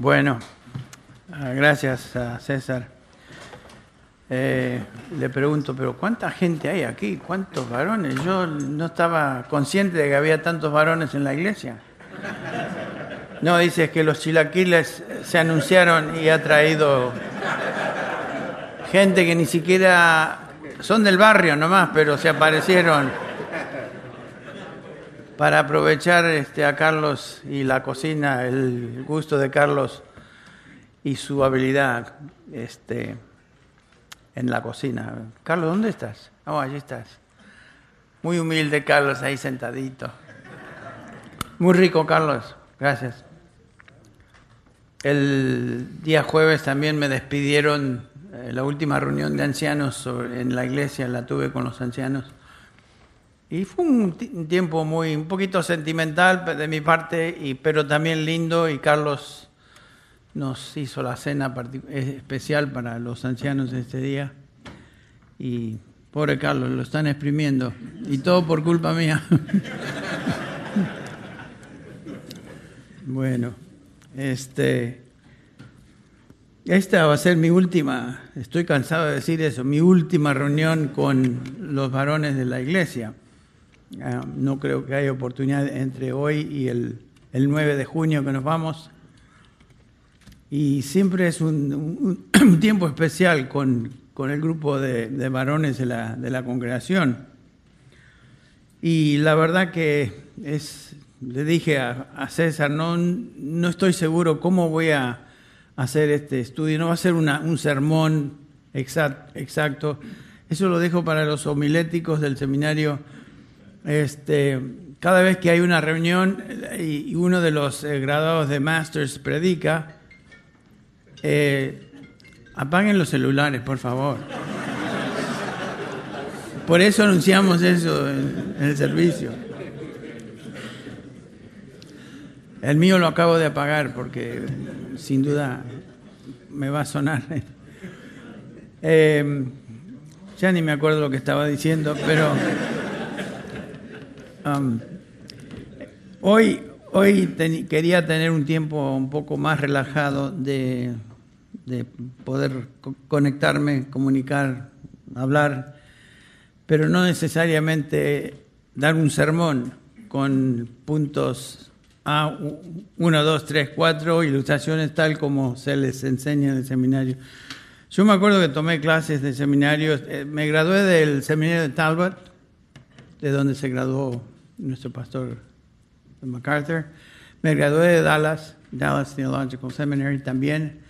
Bueno, ah, gracias a César. Eh, le pregunto, pero ¿cuánta gente hay aquí? ¿Cuántos varones? Yo no estaba consciente de que había tantos varones en la iglesia. No, dice que los chilaquiles se anunciaron y ha traído gente que ni siquiera son del barrio nomás, pero se aparecieron para aprovechar este, a Carlos y la cocina, el gusto de Carlos y su habilidad este, en la cocina. Carlos, ¿dónde estás? Oh, allí estás. Muy humilde Carlos ahí sentadito. Muy rico, Carlos. Gracias. El día jueves también me despidieron, eh, la última reunión de ancianos en la iglesia la tuve con los ancianos. Y fue un, tiempo muy, un poquito sentimental de mi parte, y, pero también lindo. Y Carlos nos hizo la cena especial para los ancianos este día. Y pobre Carlos, lo están exprimiendo. Y todo por culpa mía. bueno, este. Esta va a ser mi última, estoy cansado de decir eso, mi última reunión con los varones de la iglesia. Ah, no creo que haya oportunidad entre hoy y el, el 9 de junio que nos vamos. Y siempre es un, tiempo especial con, con el grupo de, de varones de la, de la, congregación. Y la verdad que es, le dije a, César, no, no estoy seguro cómo voy a hacer este estudio, no va a ser un sermón exact, exacto. Eso lo dejo para los homiléticos del seminario este, cada vez que hay una reunión y uno de los eh, graduados de Masters predica, eh, apaguen los celulares, por favor. Por eso anunciamos eso en, el servicio. El mío lo acabo de apagar porque sin duda me va a sonar. Eh, ya ni me acuerdo lo que estaba diciendo, pero Hoy hoy quería tener un tiempo un poco más relajado de, de poder conectarme, comunicar, hablar, pero no necesariamente dar un sermón con puntos A, 1, 2, 3, 4, ilustraciones tal como se les enseña en el seminario. Yo me acuerdo que tomé clases de seminario, eh, me gradué del seminario de Talbot, de donde se graduó nuestro pastor MacArthur. Me gradué de Dallas, Dallas Theological Seminary también.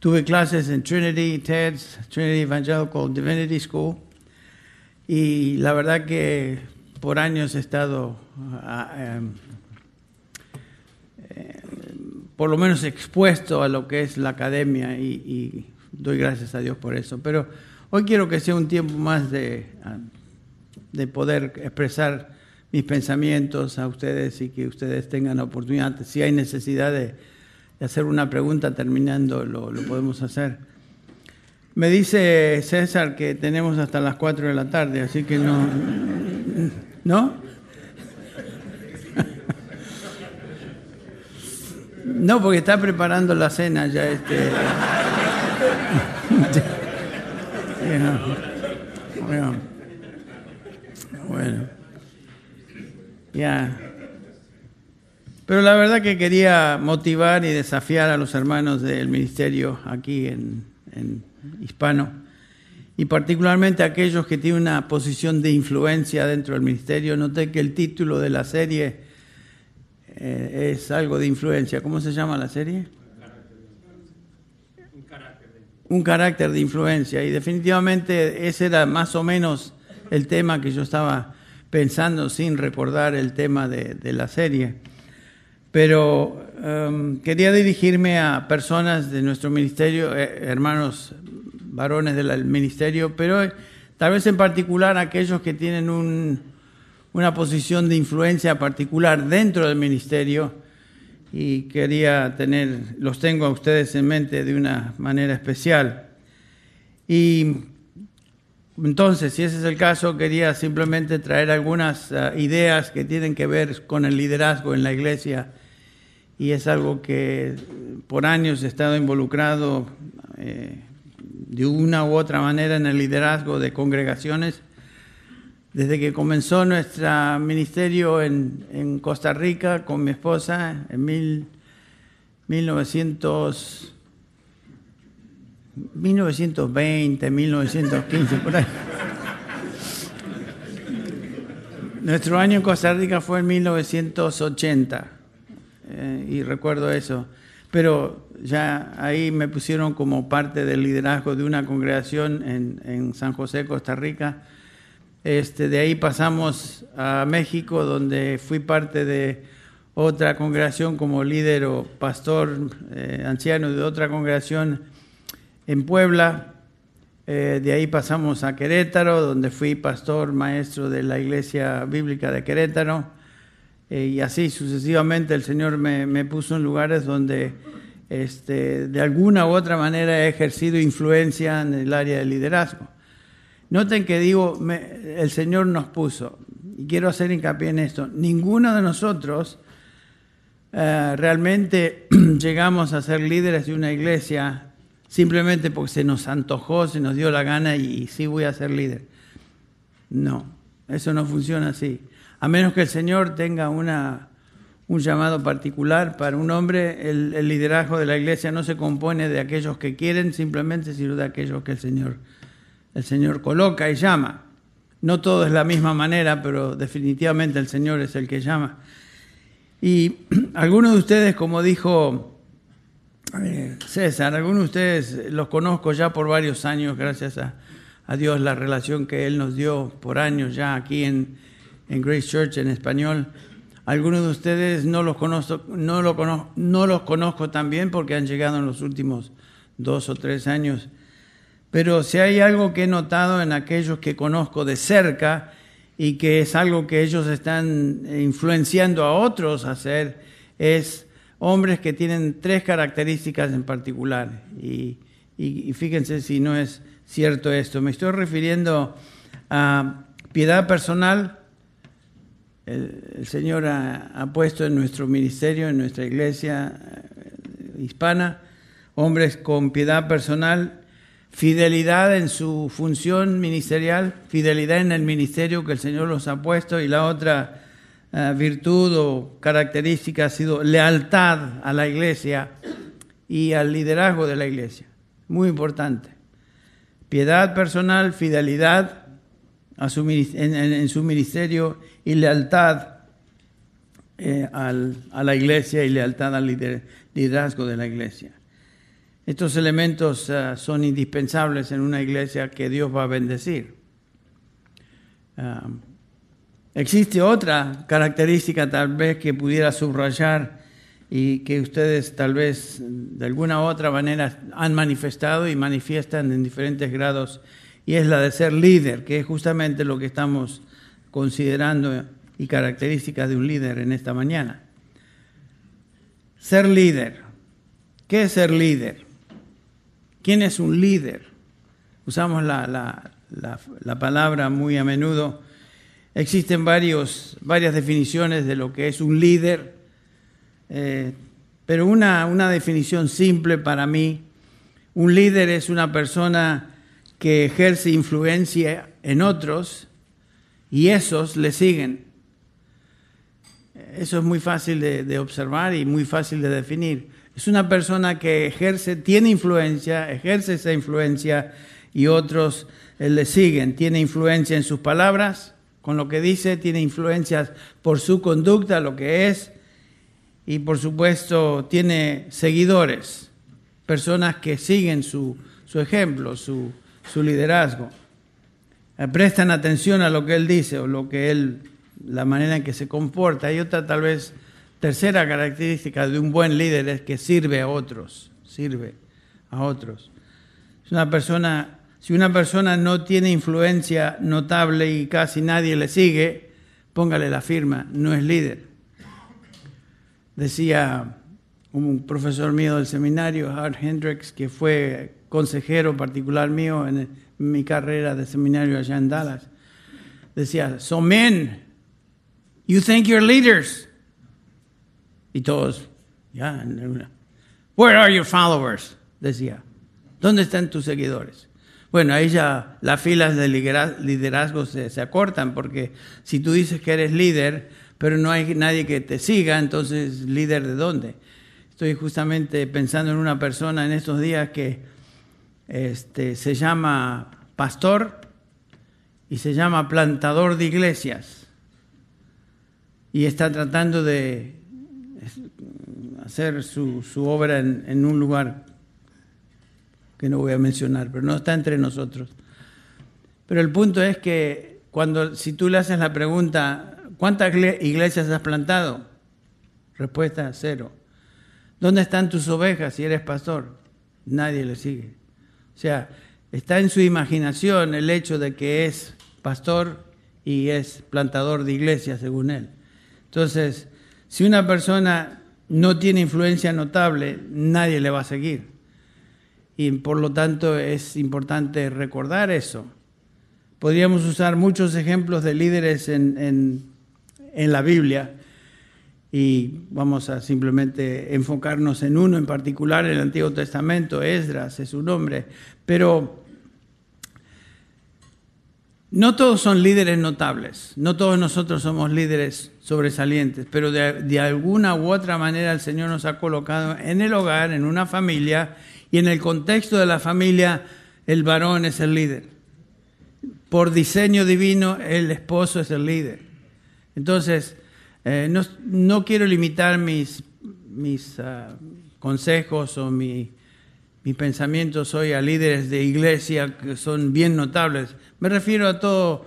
Tuve clases en Trinity, TEDS, Trinity Evangelical Divinity School. Y la verdad que por años he estado, uh, um, eh, por lo menos expuesto a lo que es la academia y, doy gracias a Dios por eso. Pero hoy quiero que sea un tiempo más de, uh, de poder expresar mis pensamientos a ustedes y que ustedes tengan la oportunidad. Si hay necesidad de, hacer una pregunta terminando, lo, lo, podemos hacer. Me dice César que tenemos hasta las 4 de la tarde, así que no. ¿No? No, porque está preparando la cena ya este. bueno. bueno. Ya. Pero la verdad que quería motivar y desafiar a los hermanos del ministerio aquí en, hispano y particularmente aquellos que tienen una posición de influencia dentro del ministerio. Noté que el título de la serie eh, es algo de influencia. ¿Cómo se llama la serie? Un carácter de influencia. Y definitivamente ese era más o menos el tema que yo estaba pensando sin recordar el tema de, la serie. Pero um, quería dirigirme a personas de nuestro ministerio, eh, hermanos varones del ministerio, pero tal vez en particular aquellos que tienen un, una posición de influencia particular dentro del ministerio y quería tener, los tengo a ustedes en mente de una manera especial. Y entonces, si ese es el caso, quería simplemente traer algunas uh, ideas que tienen que ver con el liderazgo en la iglesia y es algo que por años he estado involucrado eh, de una u otra manera en el liderazgo de congregaciones. Desde que comenzó nuestro ministerio en, Costa Rica con mi esposa en mil, 1900, 1920, 1915, por ahí. Nuestro año en Costa Rica fue en 1980 eh, y recuerdo eso. Pero ya ahí me pusieron como parte del liderazgo de una congregación en, San José, Costa Rica. Este, de ahí pasamos a México, donde fui parte de otra congregación como líder o pastor eh, anciano de otra congregación en Puebla. Eh, de ahí pasamos a Querétaro, donde fui pastor maestro de la Iglesia Bíblica de Querétaro. Eh, y así sucesivamente el Señor me, puso en lugares donde este, de alguna u otra manera he ejercido influencia en el área del liderazgo. Noten que digo, el Señor nos puso, y quiero hacer hincapié en esto, ninguno de nosotros eh, realmente llegamos a ser líderes de una iglesia simplemente porque se nos antojó, se nos dio la gana y, sí voy a ser líder. No, eso no funciona así. A menos que el Señor tenga una, un llamado particular para un hombre, el, liderazgo de la iglesia no se compone de aquellos que quieren simplemente, sino de aquellos que el Señor, el Señor coloca y llama. No todo es la misma manera, pero definitivamente el Señor es el que llama. Y algunos de ustedes, como dijo César, algunos de ustedes los conozco ya por varios años, gracias a, Dios, la relación que Él nos dio por años ya aquí en, Grace Church en español. Algunos de ustedes no los conozco, no, lo conozco, no los conozco también porque han llegado en los últimos dos o tres años. Pero si hay algo que he notado en aquellos que conozco de cerca y que es algo que ellos están influenciando a otros a hacer, es hombres que tienen tres características en particular. Y, fíjense si no es cierto esto. Me estoy refiriendo a piedad personal. El, Señor ha, puesto en nuestro ministerio, en nuestra iglesia eh, hispana, hombres con piedad personal, fidelidad en su función ministerial, fidelidad en el ministerio que el Señor los ha puesto y la otra eh, virtud o característica ha sido lealtad a la iglesia y al liderazgo de la iglesia. Muy importante. Piedad personal, fidelidad a su, en, su ministerio y lealtad eh, a la iglesia y lealtad al liderazgo de la iglesia. Estos elementos eh, son indispensables en una iglesia que Dios va a bendecir. Existe otra característica tal vez que pudiera subrayar y que ustedes tal vez de alguna u otra manera han manifestado y manifiestan en diferentes grados, y es la de ser líder, que es justamente lo que estamos considerando y características de un líder en esta mañana. Ser líder. ¿Qué es ser líder? ¿Quién es un líder? Usamos la, la, la palabra muy a menudo Existen varios, varias definiciones de lo que es un líder, eh, pero una, una definición simple para mí, un líder es una persona que ejerce influencia en otros y esos le siguen. Eso es muy fácil de, de, observar y muy fácil de definir. Es una persona que ejerce, tiene influencia, ejerce esa influencia y otros eh, le siguen. Tiene influencia en sus palabras, con lo que dice, tiene influencias por su conducta, lo que es, y por supuesto tiene seguidores, personas que siguen su, ejemplo, su, liderazgo. Eh, prestan atención a lo que él dice o lo que él, la manera en que se comporta. Hay otra tal vez tercera característica de un buen líder es que sirve a otros, sirve a otros. Es una persona si una persona no tiene influencia notable y casi nadie le sigue, póngale la firma, no es líder. Decía un profesor mío del seminario, Hart Hendricks, que fue consejero particular mío en mi carrera de seminario allá en Dallas, decía, so men, you think you're leaders. Y todos, ya, Where are your followers? Decía. ¿Dónde están tus seguidores? Bueno, ahí ya las filas de liderazgo se, acortan, porque si tú dices que eres líder, pero no hay nadie que te siga, entonces, ¿líder de dónde? Estoy justamente pensando en una persona en estos días que este, se llama pastor y se llama plantador de iglesias y está tratando de hacer su, obra en, un lugar que no voy a mencionar, pero no está entre nosotros. Pero el punto es que cuando si tú le haces la pregunta, ¿cuántas iglesias has plantado? Respuesta, cero. ¿Dónde están tus ovejas si eres pastor? Nadie le sigue. O sea, está en su imaginación el hecho de que es pastor y es plantador de iglesia, según él. Entonces, si una persona no tiene influencia notable, nadie le va a seguir. Y por lo tanto es importante recordar eso. Podríamos usar muchos ejemplos de líderes en, en la Biblia y vamos a simplemente enfocarnos en uno en particular, el Antiguo Testamento, Esdras es su nombre, pero no todos son líderes notables, no todos nosotros somos líderes sobresalientes, pero de, alguna u otra manera el Señor nos ha colocado en el hogar, en una familia, y en el contexto de la familia el varón es el líder. Por diseño divino el esposo es el líder. Entonces, eh, no, quiero limitar mis, mis ah, consejos o mi, mis pensamientos hoy a líderes de iglesia que son bien notables. Me refiero a todo,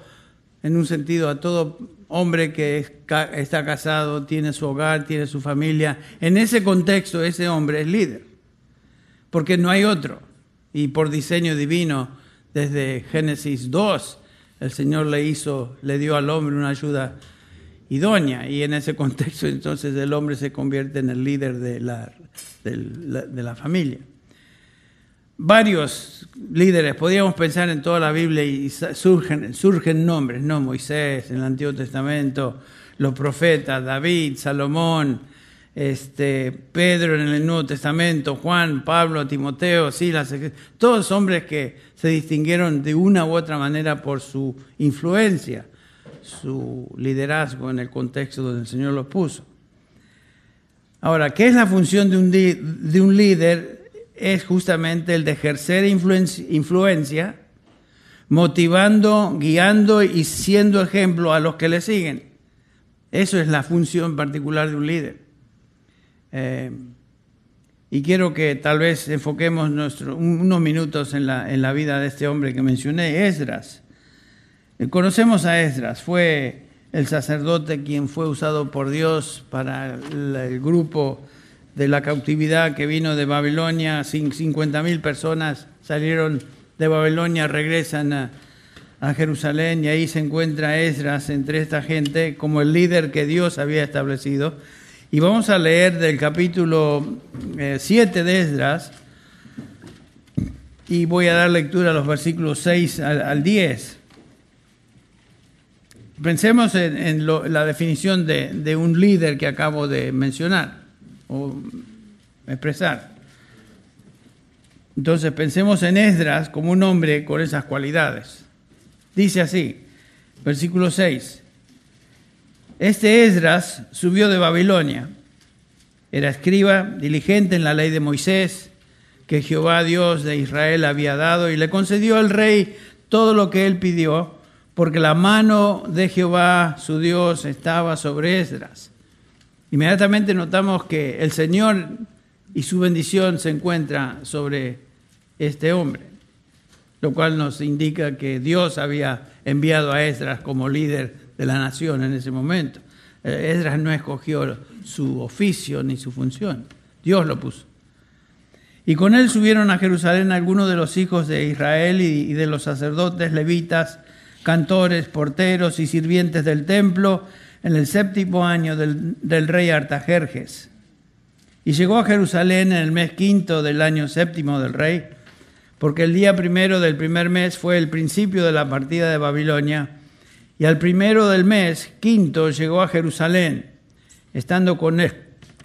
en un sentido, a todo hombre que está casado, tiene su hogar, tiene su familia. En ese contexto, ese hombre es líder, porque no hay otro. Y por diseño divino, desde Génesis 2, el Señor le hizo, le dio al hombre una ayuda idónea. Y en ese contexto entonces el hombre se convierte en el líder de la, de la, familia. Varios líderes, podríamos pensar en toda la Biblia y surgen, surgen nombres, ¿no? Moisés en el Antiguo Testamento, los profetas, David, Salomón, este, Pedro en el Nuevo Testamento, Juan, Pablo, Timoteo, Silas, todos hombres que se distinguieron de una u otra manera por su influencia su liderazgo en el contexto donde el Señor los puso. Ahora, ¿qué es la función de un, de un líder? Es justamente el de ejercer influencia, motivando, guiando y siendo ejemplo a los que le siguen. Eso es la función particular de un líder. Eh, y quiero que tal vez enfoquemos unos minutos en la, en la vida de este hombre que mencioné, Esdras. Conocemos a Esdras, fue el sacerdote quien fue usado por Dios para el grupo de la cautividad que vino de Babilonia, 50 mil personas salieron de Babilonia, regresan a, Jerusalén y ahí se encuentra Esdras entre esta gente como el líder que Dios había establecido. Y vamos a leer del capítulo 7 eh, de Esdras y voy a dar lectura a los versículos 6 al 10. Pensemos en, la definición de, un líder que acabo de mencionar o expresar. Entonces pensemos en Esdras como un hombre con esas cualidades. Dice así, versículo 6. Este Esdras subió de Babilonia. Era escriba, diligente en la ley de Moisés, que Jehová Dios de Israel había dado, y le concedió al rey todo lo que él pidió porque la mano de Jehová, su Dios, estaba sobre Esdras. Inmediatamente notamos que el Señor y su bendición se encuentra sobre este hombre, lo cual nos indica que Dios había enviado a Esdras como líder de la nación en ese momento. Eh, Esdras no escogió su oficio ni su función, Dios lo puso. Y con él subieron a Jerusalén algunos de los hijos de Israel y de los sacerdotes levitas, cantores, porteros y sirvientes del templo en el séptimo año del, rey Artajerjes. Y llegó a Jerusalén en el mes quinto del año séptimo del rey, porque el día primero del primer mes fue el principio de la partida de Babilonia, y al primero del mes quinto llegó a Jerusalén, estando con él,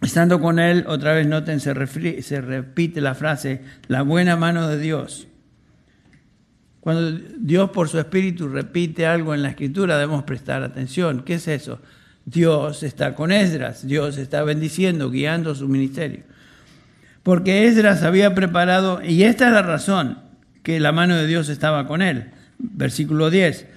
Estando con él, otra vez noten, se, se repite la frase, la buena mano de Dios. Cuando Dios por su espíritu repite algo en la escritura, debemos prestar atención. ¿Qué es eso? Dios está con Esdras, Dios está bendiciendo, guiando su ministerio. Porque Esdras había preparado, y esta es la razón que la mano de Dios estaba con él. Versículo 10.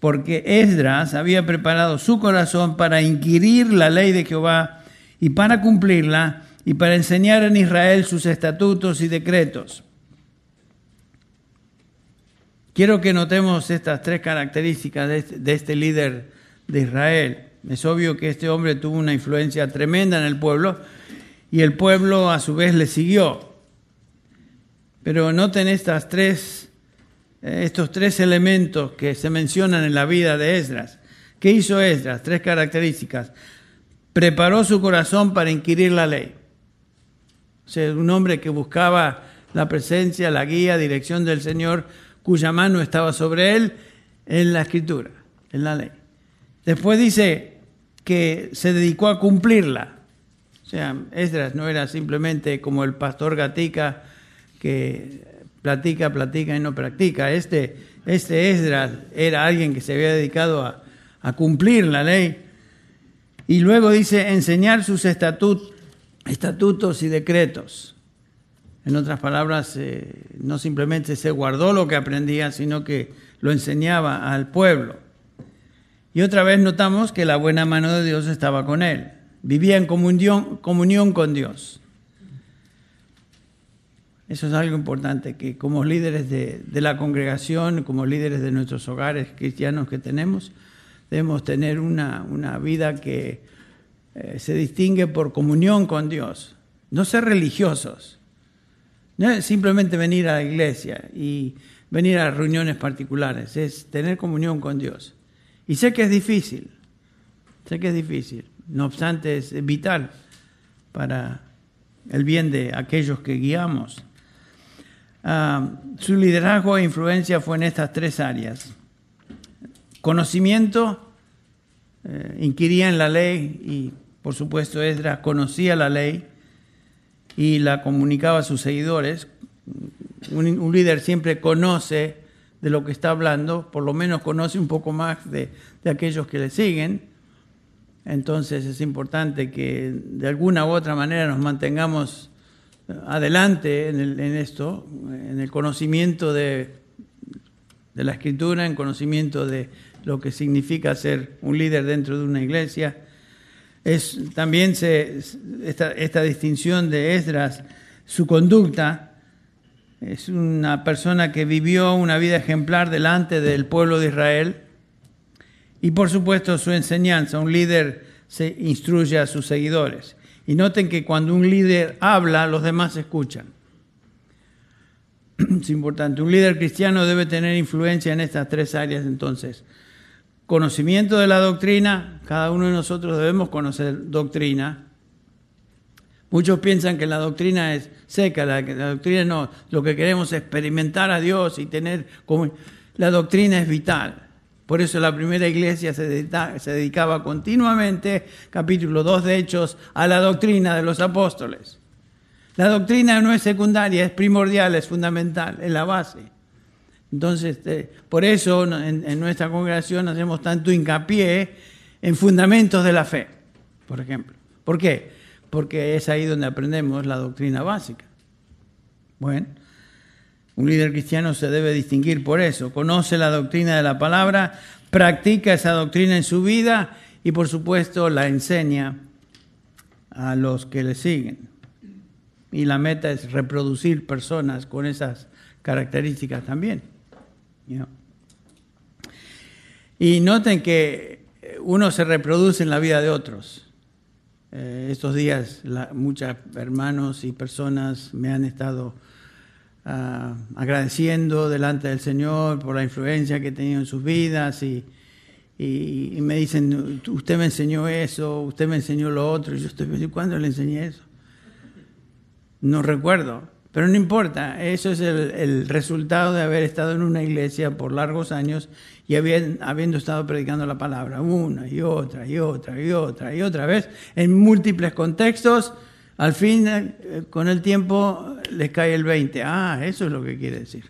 Porque Esdras había preparado su corazón para inquirir la ley de Jehová y para cumplirla y para enseñar en Israel sus estatutos y decretos. Quiero que notemos estas tres características de este, este líder de Israel. Es obvio que este hombre tuvo una influencia tremenda en el pueblo y el pueblo a su vez le siguió. Pero noten estas tres, estos tres elementos que se mencionan en la vida de Esdras. ¿Qué hizo Esdras? Tres características. Preparó su corazón para inquirir la ley. O sea, un hombre que buscaba la presencia, la guía, dirección del Señor, cuya mano estaba sobre él en la escritura, en la ley. Después dice que se dedicó a cumplirla. O sea, Esdras no era simplemente como el pastor Gatica que platica, platica y no practica. Este, este Esdras era alguien que se había dedicado a, cumplir la ley. Y luego dice enseñar sus estatutos y decretos. En otras palabras, eh, no simplemente se guardó lo que aprendía, sino que lo enseñaba al pueblo. Y otra vez notamos que la buena mano de Dios estaba con él. Vivía en comunión, comunión con Dios. Eso es algo importante, que como líderes de, la congregación, como líderes de nuestros hogares cristianos que tenemos, debemos tener una, vida que eh, se distingue por comunión con Dios. No ser religiosos, no es simplemente venir a la iglesia y venir a reuniones particulares, es tener comunión con Dios. Y sé que es difícil, sé que es difícil, no obstante es vital para el bien de aquellos que guiamos. Ah, su liderazgo e influencia fue en estas tres áreas. Conocimiento, eh, inquiría en la ley y por supuesto Esdras conocía la ley y la comunicaba a sus seguidores. Un, líder siempre conoce de lo que está hablando, por lo menos conoce un poco más de, aquellos que le siguen. Entonces es importante que de alguna u otra manera nos mantengamos adelante en, esto, en el conocimiento de, de, la escritura, en conocimiento de lo que significa ser un líder dentro de una iglesia es, también se, esta, distinción de Esdras, su conducta, es una persona que vivió una vida ejemplar delante del pueblo de Israel y por supuesto su enseñanza, un líder se instruye a sus seguidores. Y noten que cuando un líder habla, los demás escuchan. Es importante, un líder cristiano debe tener influencia en estas tres áreas entonces conocimiento de la doctrina, cada uno de nosotros debemos conocer doctrina. Muchos piensan que la doctrina es seca, la, doctrina no, lo que queremos es experimentar a Dios y tener como... La doctrina es vital. Por eso la primera iglesia se dedicaba, continuamente, capítulo 2 de Hechos, a la doctrina de los apóstoles. La doctrina no es secundaria, es primordial, es fundamental, es la base. Entonces, este, por eso en, nuestra congregación hacemos tanto hincapié en fundamentos de la fe, por ejemplo. ¿Por qué? Porque es ahí donde aprendemos la doctrina básica. Bueno, un líder cristiano se debe distinguir por eso. Conoce la doctrina de la palabra, practica esa doctrina en su vida y por supuesto la enseña a los que le siguen. Y la meta es reproducir personas con esas características también. Y noten que uno se reproduce en la vida de otros. Eh, estos días muchos hermanos y personas me han estado ah, agradeciendo delante del Señor por la influencia que he tenido en sus vidas y, me dicen, usted me enseñó eso, usted me enseñó lo otro. Y yo estoy ¿cuándo le enseñé eso? No recuerdo, Pero no importa, eso es el, resultado de haber estado en una iglesia por largos años y habiendo estado predicando la palabra una y otra y otra y otra y otra vez en múltiples contextos. Al fin, eh, con el tiempo, les cae el 20. Ah, eso es lo que quiere decir.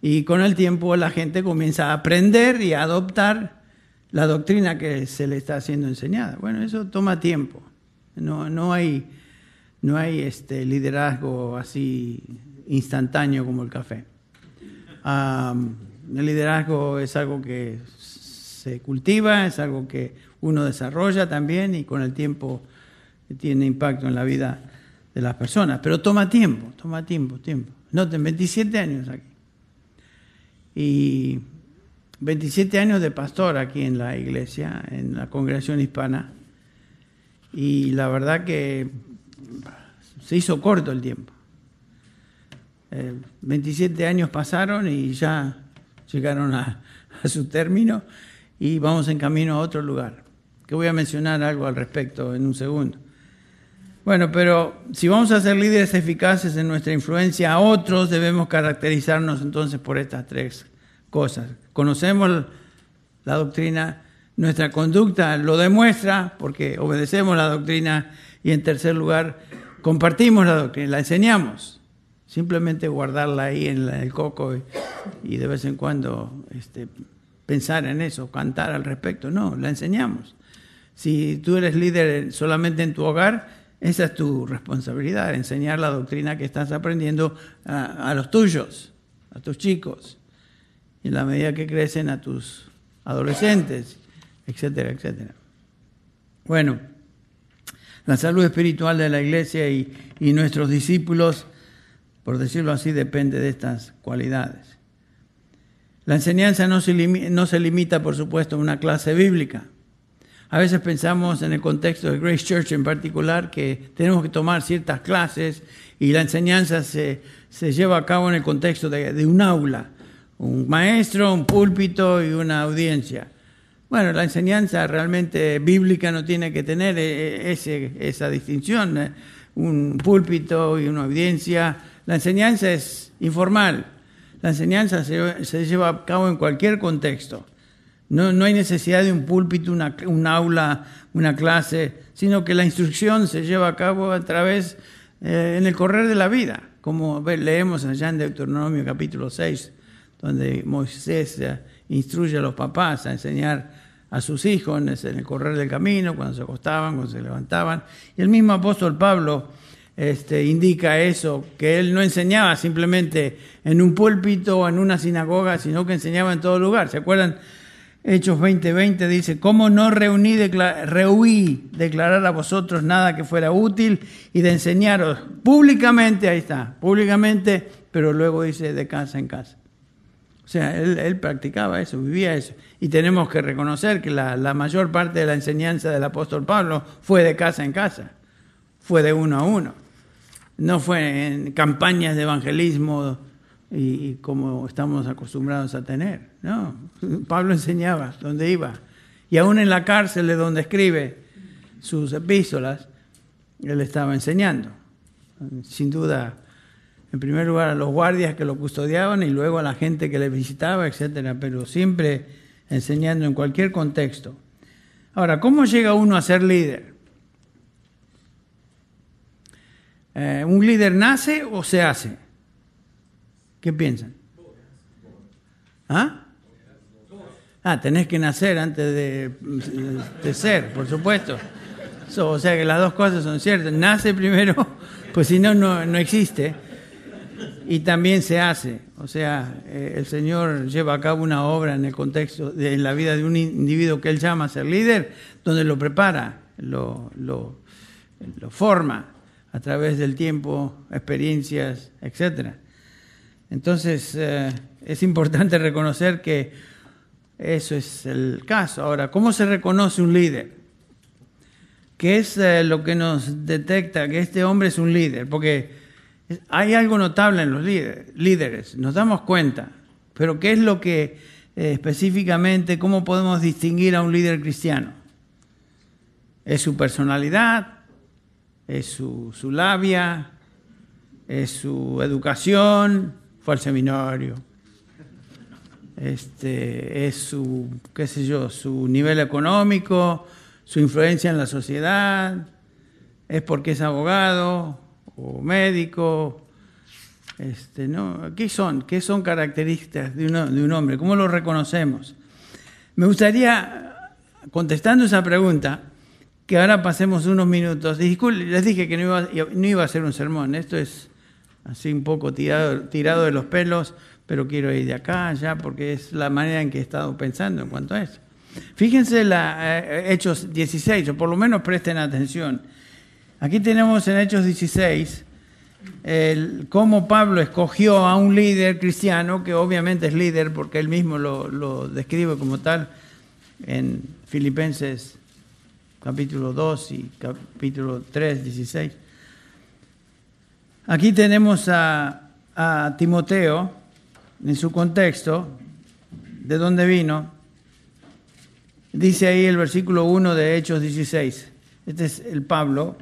Y con el tiempo la gente comienza a aprender y a adoptar la doctrina que se le está siendo enseñada. Bueno, eso toma tiempo. No, no hay no hay este liderazgo así instantáneo como el café. el liderazgo es algo que se cultiva, es algo que uno desarrolla también y con el tiempo tiene impacto en la vida de las personas. Pero toma tiempo, toma tiempo, tiempo. Noten, 27 años aquí. Y 27 años de pastor aquí en la iglesia, en la congregación hispana. Y la verdad que se hizo corto el tiempo. 27 eh, años pasaron y ya llegaron a, su término y vamos en camino a otro lugar, que voy a mencionar algo al respecto en un segundo. Bueno, pero si vamos a ser líderes eficaces en nuestra influencia a otros, debemos caracterizarnos entonces por estas tres cosas. Conocemos la doctrina, nuestra conducta lo demuestra porque obedecemos la doctrina y en tercer lugar, compartimos la doctrina, la enseñamos. Simplemente guardarla ahí en el coco y, de vez en cuando este, pensar en eso, cantar al respecto. No, la enseñamos. Si tú eres líder solamente en tu hogar, esa es tu responsabilidad, enseñar la doctrina que estás aprendiendo a, los tuyos, a tus chicos, y en la medida que crecen a tus adolescentes, etcétera, etcétera. Bueno. La salud espiritual de la iglesia y, nuestros discípulos, por decirlo así, depende de estas cualidades. La enseñanza no se, no se limita, por supuesto, a una clase bíblica. A veces pensamos en el contexto de Grace Church en particular que tenemos que tomar ciertas clases y la enseñanza se, lleva a cabo en el contexto de, de un aula, un maestro, un púlpito y una audiencia. Bueno, la enseñanza realmente bíblica no tiene que tener eh, ese, esa distinción, eh, un púlpito y una audiencia. La enseñanza es informal, la enseñanza se, lleva a cabo en cualquier contexto. No, no hay necesidad de un púlpito, una, un aula, una clase, sino que la instrucción se lleva a cabo a través, eh, en el correr de la vida, como leemos allá en Deuteronomio capítulo 6, donde Moisés instruye a los papás a enseñar a sus hijos en el correr del camino, cuando se acostaban, cuando se levantaban. Y el mismo apóstol Pablo este, indica eso, que él no enseñaba simplemente en un púlpito o en una sinagoga, sino que enseñaba en todo lugar. ¿Se acuerdan? Hechos 20:20 dice, ¿cómo no reuní, rehuí declarar a vosotros nada que fuera útil y de enseñaros públicamente, ahí está, públicamente, pero luego dice de casa en casa. O sea, él, practicaba eso, vivía eso. Y tenemos que reconocer que la, mayor parte de la enseñanza del apóstol Pablo fue de casa en casa, fue de uno a uno. No fue en campañas de evangelismo y, como estamos acostumbrados a tener. No, Pablo enseñaba donde iba. Y aún en la cárcel de donde escribe sus epístolas, él estaba enseñando. Sin duda en primer lugar a los guardias que lo custodiaban y luego a la gente que le visitaba, etcétera, pero siempre enseñando en cualquier contexto. Ahora, ¿cómo llega uno a ser líder? Eh, ¿Un líder nace o se hace? ¿Qué piensan? ¿Ah? Ah, tenés que nacer antes de, ser, por supuesto. o sea que las dos cosas son ciertas. Nace primero, pues si no, no existe y también se hace. O sea, eh, el Señor lleva a cabo una obra en el contexto, de, en la vida de un individuo que Él llama a ser líder, donde lo prepara, lo, lo, forma a través del tiempo, experiencias, etc. Entonces, eh, es importante reconocer que eso es el caso. Ahora, ¿cómo se reconoce un líder? ¿Qué es eh, lo que nos detecta que este hombre es un líder? Porque hay algo notable en los líderes, nos damos cuenta, pero ¿qué es lo que eh, específicamente, cómo podemos distinguir a un líder cristiano? ¿Es su personalidad? ¿Es su, labia? es su educación, fue al seminario, este, es su, qué sé yo, su nivel económico, su influencia en la sociedad, es porque es abogado o médico. Este, ¿no? ¿Qué son? ¿Qué son características de, de un hombre? ¿Cómo lo reconocemos? Me gustaría, contestando esa pregunta, que ahora pasemos unos minutos. les dije que no iba, no iba, a ser un sermón, esto es así un poco tirado, tirado de los pelos, pero quiero ir de acá allá porque es la manera en que he estado pensando en cuanto a eso. Fíjense la, eh, Hechos 16, o por lo menos presten atención. Aquí tenemos en Hechos 16 el, cómo Pablo escogió a un líder cristiano, que obviamente es líder porque él mismo lo, lo describe como tal en Filipenses capítulo 2 y capítulo 3, 16. Aquí tenemos a, Timoteo en su contexto, de dónde vino. Dice ahí el versículo 1 de Hechos 16. Este es el Pablo.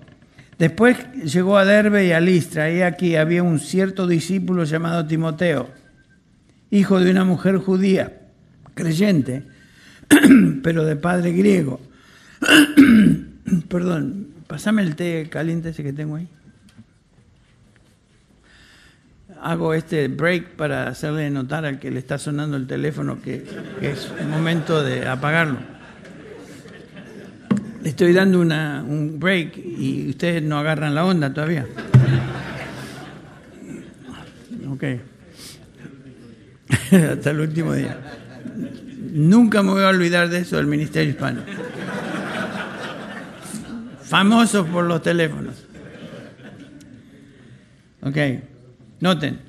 Después llegó a Derbe y a Listra, y aquí había un cierto discípulo llamado Timoteo, hijo de una mujer judía, creyente, pero de padre griego. Perdón, pasame el té caliente ese que tengo ahí. Hago este break para hacerle notar al que le está sonando el teléfono que, es momento de apagarlo. Le estoy dando una, un break y ustedes no agarran la onda todavía. Ok. Hasta el último día. Nunca me voy a olvidar de eso del Ministerio Hispano famosos por los teléfonos. Ok, noten.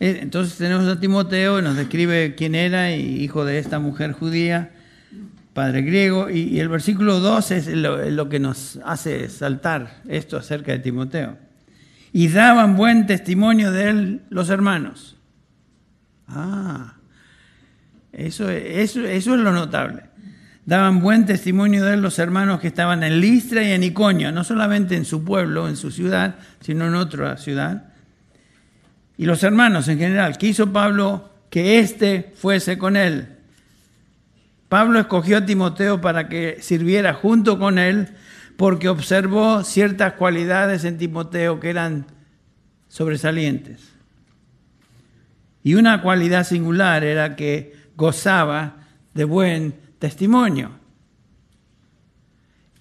Eh, entonces tenemos a Timoteo, nos describe quién era, hijo de esta mujer judía, padre griego, y, el versículo 2 es lo, que nos hace saltar esto acerca de Timoteo. Y daban buen testimonio de él los hermanos. Ah, eso, eso, eso es lo notable daban buen testimonio de él los hermanos que estaban en Listra y en Iconio, no solamente en su pueblo, en su ciudad, sino en otra ciudad. Y los hermanos en general, quiso Pablo que éste fuese con él. Pablo escogió a Timoteo para que sirviera junto con él porque observó ciertas cualidades en Timoteo que eran sobresalientes. Y una cualidad singular era que gozaba de buen testimonio.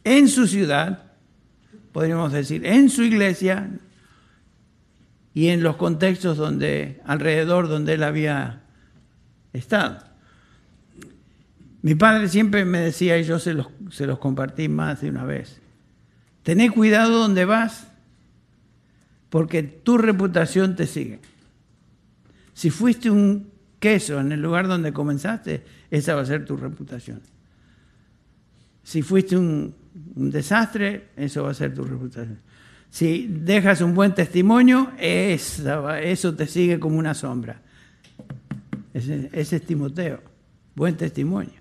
En su ciudad, podríamos decir, en su iglesia y en los contextos donde, alrededor donde él había estado. Mi padre siempre me decía, y yo se los, se los compartí más de una vez, tené cuidado donde vas, porque tu reputación te sigue. Si fuiste un queso en el lugar donde comenzaste, esa va a ser tu reputación. Si fuiste un, desastre, eso va a ser tu reputación. Si dejas un buen testimonio, eso te sigue como una sombra. Ese, es Timoteo, buen testimonio.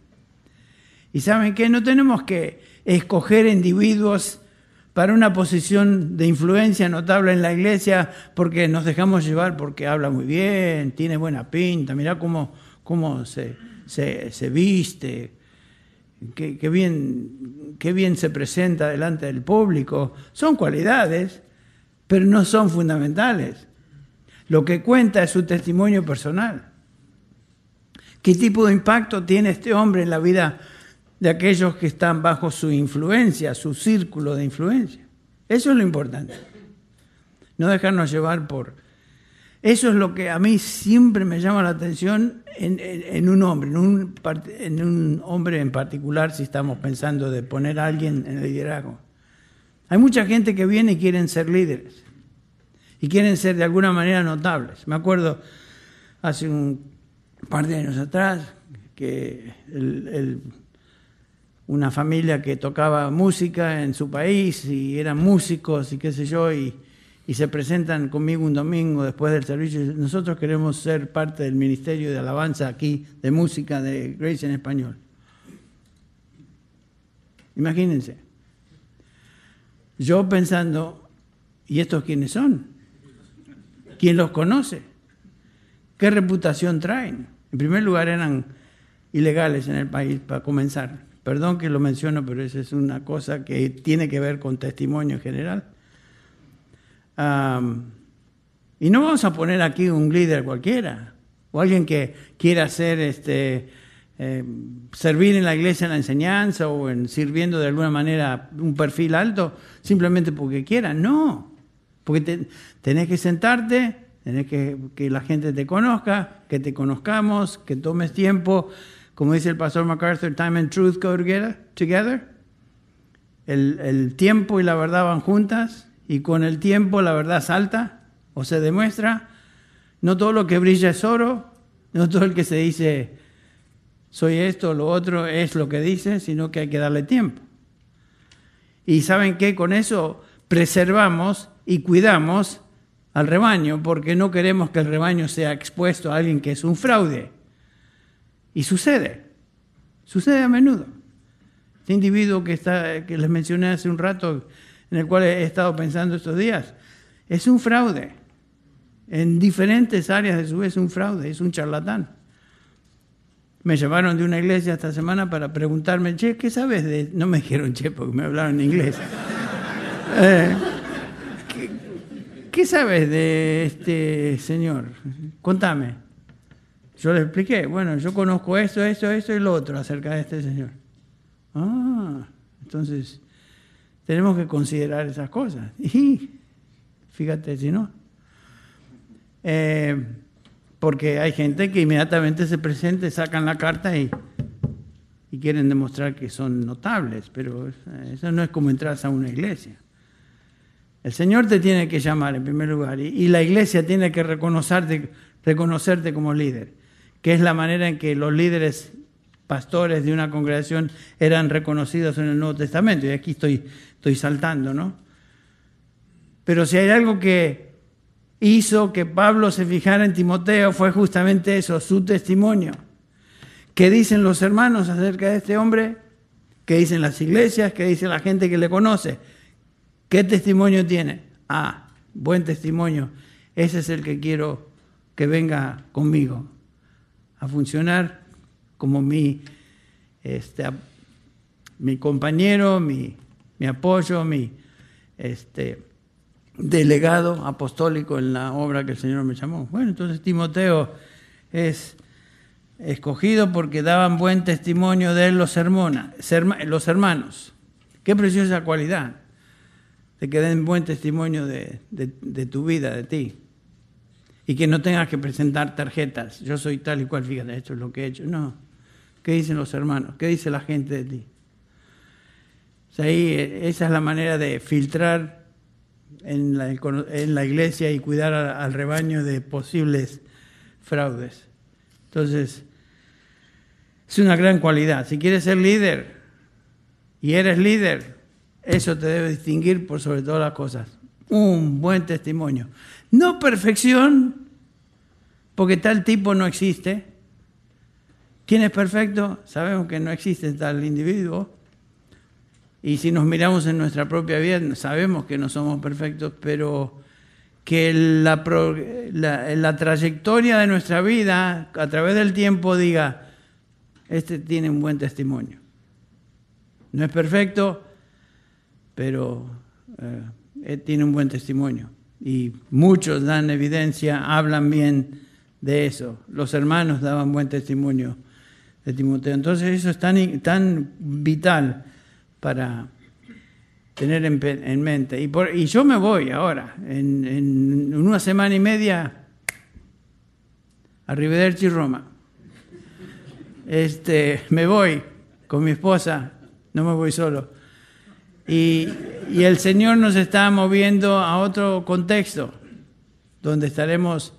Y saben que no tenemos que escoger individuos para una posición de influencia notable en la iglesia porque nos dejamos llevar porque habla muy bien, tiene buena pinta, mira cómo, cómo se, se, viste, qué, bien, bien se presenta delante del público. Son cualidades, pero no son fundamentales. Lo que cuenta es su testimonio personal. ¿Qué tipo de impacto tiene este hombre en la vida de aquellos que están bajo su influencia, su círculo de influencia? Eso es lo importante. No dejarnos llevar por eso es lo que a mí siempre me llama la atención en, un hombre, en un, hombre en particular, si estamos pensando de poner a alguien en el liderazgo. Hay mucha gente que viene y quieren ser líderes y quieren ser de alguna manera notables. Me acuerdo hace un par de años atrás que una familia que tocaba música en su país y eran músicos y qué sé yo, y y se presentan conmigo un domingo después del servicio y dicen, nosotros queremos ser parte del ministerio de alabanza aquí, de música de Grace en español. Imagínense. Yo pensando, ¿y estos quiénes son? ¿Quién los conoce? ¿Qué reputación traen? En primer lugar eran ilegales en el país, para comenzar. Perdón que lo menciono, pero esa es una cosa que tiene que ver con testimonio en general. Y no vamos a poner aquí un líder cualquiera, o alguien que quiera hacer este, eh, servir en la iglesia en la enseñanza o en sirviendo de alguna manera un perfil alto simplemente porque quiera. No, porque tenés que sentarte, tenés que que la gente te conozca, que te conozcamos, que tomes tiempo. Como dice el pastor MacArthur, time and truth go together. El, el tiempo y la verdad van juntas y con el tiempo la verdad salta o se demuestra. No todo lo que brilla es oro, no todo el que se dice soy esto, lo otro, es lo que dice, sino que hay que darle tiempo. Y saben que con eso preservamos y cuidamos al rebaño, porque no queremos que el rebaño sea expuesto a alguien que es un fraude. Y sucede, sucede a menudo. Este individuo que, está, que les mencioné hace un rato, en el cual he estado pensando estos días, es un fraude. En diferentes áreas de su vida es un fraude, es un charlatán. Me llamaron de una iglesia esta semana para preguntarme, che, ¿qué sabes de...? No me dijeron che porque me hablaron en inglés. Eh, ¿qué, sabes de este señor? Contame. Yo le expliqué, bueno, yo conozco esto, esto, esto y lo otro acerca de este señor. Ah, entonces tenemos que considerar esas cosas. Y fíjate si no. Eh, porque hay gente que inmediatamente se presenta, sacan la carta y, y quieren demostrar que son notables, pero eso no es como entrar a una iglesia. El Señor te tiene que llamar en primer lugar y, la iglesia tiene que reconocerte, reconocerte como líder, que es la manera en que los líderes pastores de una congregación eran reconocidos en el Nuevo Testamento. Y aquí estoy, estoy saltando, ¿no? Pero si hay algo que hizo que Pablo se fijara en Timoteo fue justamente eso, su testimonio. ¿Qué dicen los hermanos acerca de este hombre? ¿Qué dicen las iglesias? ¿Qué dice la gente que le conoce? ¿Qué testimonio tiene? Ah, buen testimonio. Ese es el que quiero que venga conmigo a funcionar como mi, este, mi compañero, mi, mi apoyo, mi, este, delegado apostólico en la obra que el Señor me llamó. Bueno, entonces Timoteo es escogido porque daban buen testimonio de él los, los hermanos. Qué preciosa cualidad de que den buen testimonio de, de, tu vida, de ti. Y que no tengas que presentar tarjetas. Yo soy tal y cual, fíjate, esto es lo que he hecho. No. ¿Qué dicen los hermanos? ¿Qué dice la gente de ti? Ahí, eh, esa es la manera de filtrar en la, en la iglesia y cuidar al rebaño de posibles fraudes. Entonces, es una gran cualidad. Si quieres ser líder y eres líder, eso te debe distinguir por sobre todas las cosas. Un buen testimonio. No perfección, porque tal tipo no existe. ¿Quién es perfecto? Sabemos que no existe tal individuo. Y si nos miramos en nuestra propia vida, sabemos que no somos perfectos, pero que la, trayectoria de nuestra vida a través del tiempo diga, este tiene un buen testimonio. No es perfecto, pero eh, tiene un buen testimonio. Y muchos dan evidencia, hablan bien de eso. Los hermanos daban buen testimonio de Timoteo. Entonces eso es tan vital para tener en, mente. Y, por, y, yo me voy ahora, en, una semana y media, a Rivederci, Roma. Este, me voy con mi esposa, no me voy solo. Y, el Señor nos está moviendo a otro contexto, donde estaremos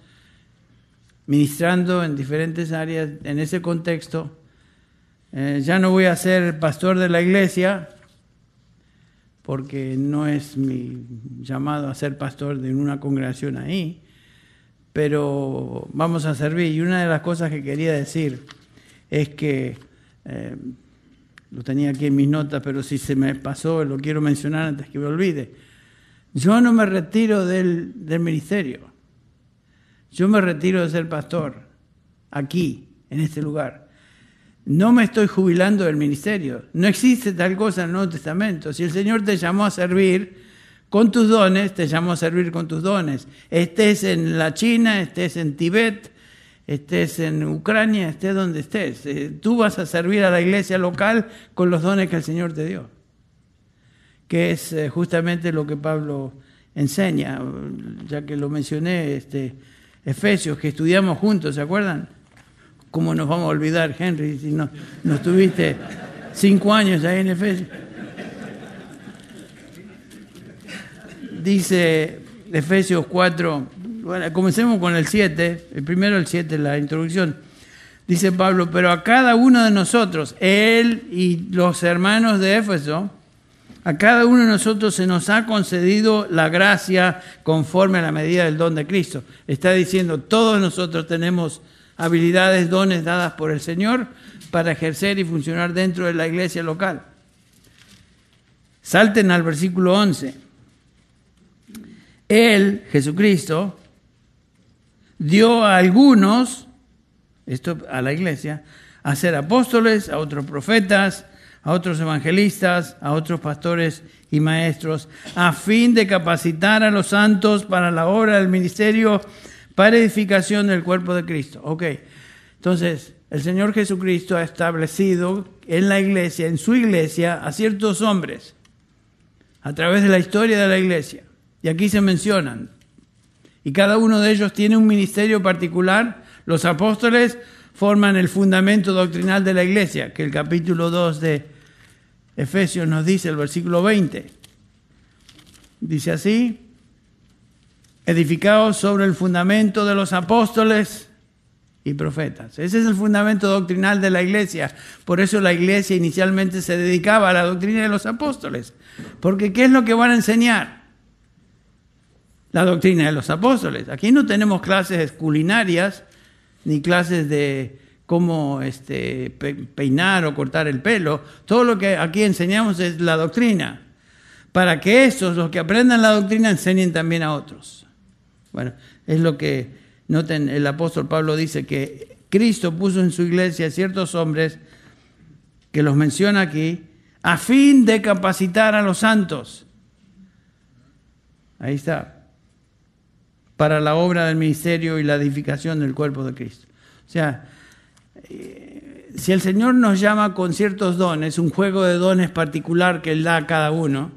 ministrando en diferentes áreas en ese contexto. Eh, ya no voy a ser pastor de la iglesia, porque no es mi llamado a ser pastor de una congregación ahí, pero vamos a servir. Y una de las cosas que quería decir es que, eh, lo tenía aquí en mis notas, pero si se me pasó, lo quiero mencionar antes que me olvide. Yo no me retiro del, del ministerio. yo me retiro de ser pastor, aquí, en este lugar. No me estoy jubilando del ministerio. No existe tal cosa en el Nuevo Testamento. Si el Señor te llamó a servir con tus dones, te llamó a servir con tus dones. Estés en la China, estés en Tibet, estés en Ucrania, estés donde estés. Eh, tú vas a servir a la iglesia local con los dones que el Señor te dio. Que es eh, justamente lo que Pablo enseña, ya que lo mencioné, este, Efesios, que estudiamos juntos, ¿se acuerdan? ¿Cómo nos vamos a olvidar, Henry, si no, no estuviste cinco años ahí en Efesios? Dice Efesios 4, bueno, comencemos con el 7, el primero el 7, la introducción. Dice Pablo, pero a cada uno de nosotros, él y los hermanos de Éfeso, a cada uno de nosotros se nos ha concedido la gracia conforme a la medida del don de Cristo. Está diciendo, todos nosotros tenemos habilidades, dones dadas por el Señor para ejercer y funcionar dentro de la iglesia local. Salten al versículo 11. Él, Jesucristo, dio a algunos, esto a la iglesia, a ser apóstoles, a otros profetas, a otros evangelistas, a otros pastores y maestros, a fin de capacitar a los santos para la obra del ministerio para edificación del cuerpo de Cristo. Ok, entonces el Señor Jesucristo ha establecido en la iglesia, en su iglesia, a ciertos hombres, a través de la historia de la iglesia. Y aquí se mencionan. Y cada uno de ellos tiene un ministerio particular. Los apóstoles forman el fundamento doctrinal de la iglesia, que el capítulo 2 de Efesios nos dice, el versículo 20. Dice así, edificados sobre el fundamento de los apóstoles y profetas. Ese es el fundamento doctrinal de la iglesia. Por eso la iglesia inicialmente se dedicaba a la doctrina de los apóstoles. Porque ¿qué es lo que van a enseñar? La doctrina de los apóstoles. Aquí no tenemos clases culinarias ni clases de cómo este, peinar o cortar el pelo. Todo lo que aquí enseñamos es la doctrina. Para que esos, los que aprendan la doctrina, enseñen también a otros. Bueno, es lo que noten, el apóstol Pablo dice que Cristo puso en su iglesia ciertos hombres, que los menciona aquí, a fin de capacitar a los santos. Ahí está. Para la obra del ministerio y la edificación del cuerpo de Cristo. O sea, eh, si el Señor nos llama con ciertos dones, un juego de dones particular que Él da a cada uno,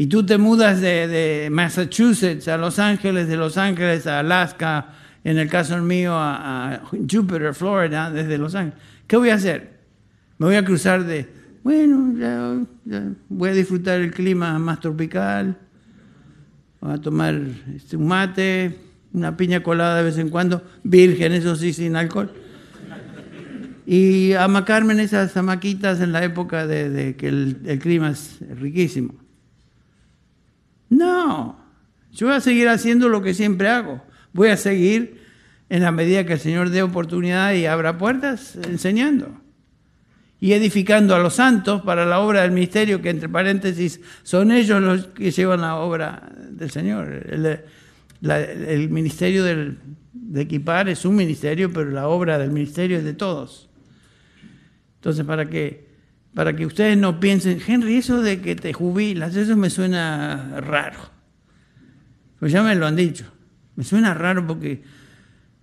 y tú te mudas de, Massachusetts a Los Ángeles, de Los Ángeles a Alaska, en el caso mío a, Jupiter, Florida, desde Los Ángeles, ¿qué voy a hacer? Me voy a cruzar de, bueno, ya, voy a disfrutar el clima más tropical, voy a tomar este, un mate, una piña colada de vez en cuando, virgen, eso sí, sin alcohol. Y amacarme en esas hamaquitas en la época de, que el clima es riquísimo. No, yo voy a seguir haciendo lo que siempre hago. Voy a seguir en la medida que el Señor dé oportunidad y abra puertas, enseñando y edificando a los santos para la obra del ministerio, que entre paréntesis son ellos los que llevan la obra del Señor. El, ministerio de equipar es un ministerio, pero la obra del ministerio es de todos. Entonces, para que para que ustedes no piensen, Henry, eso de que te jubilas, eso me suena raro. Pues ya me lo han dicho. Me suena raro porque...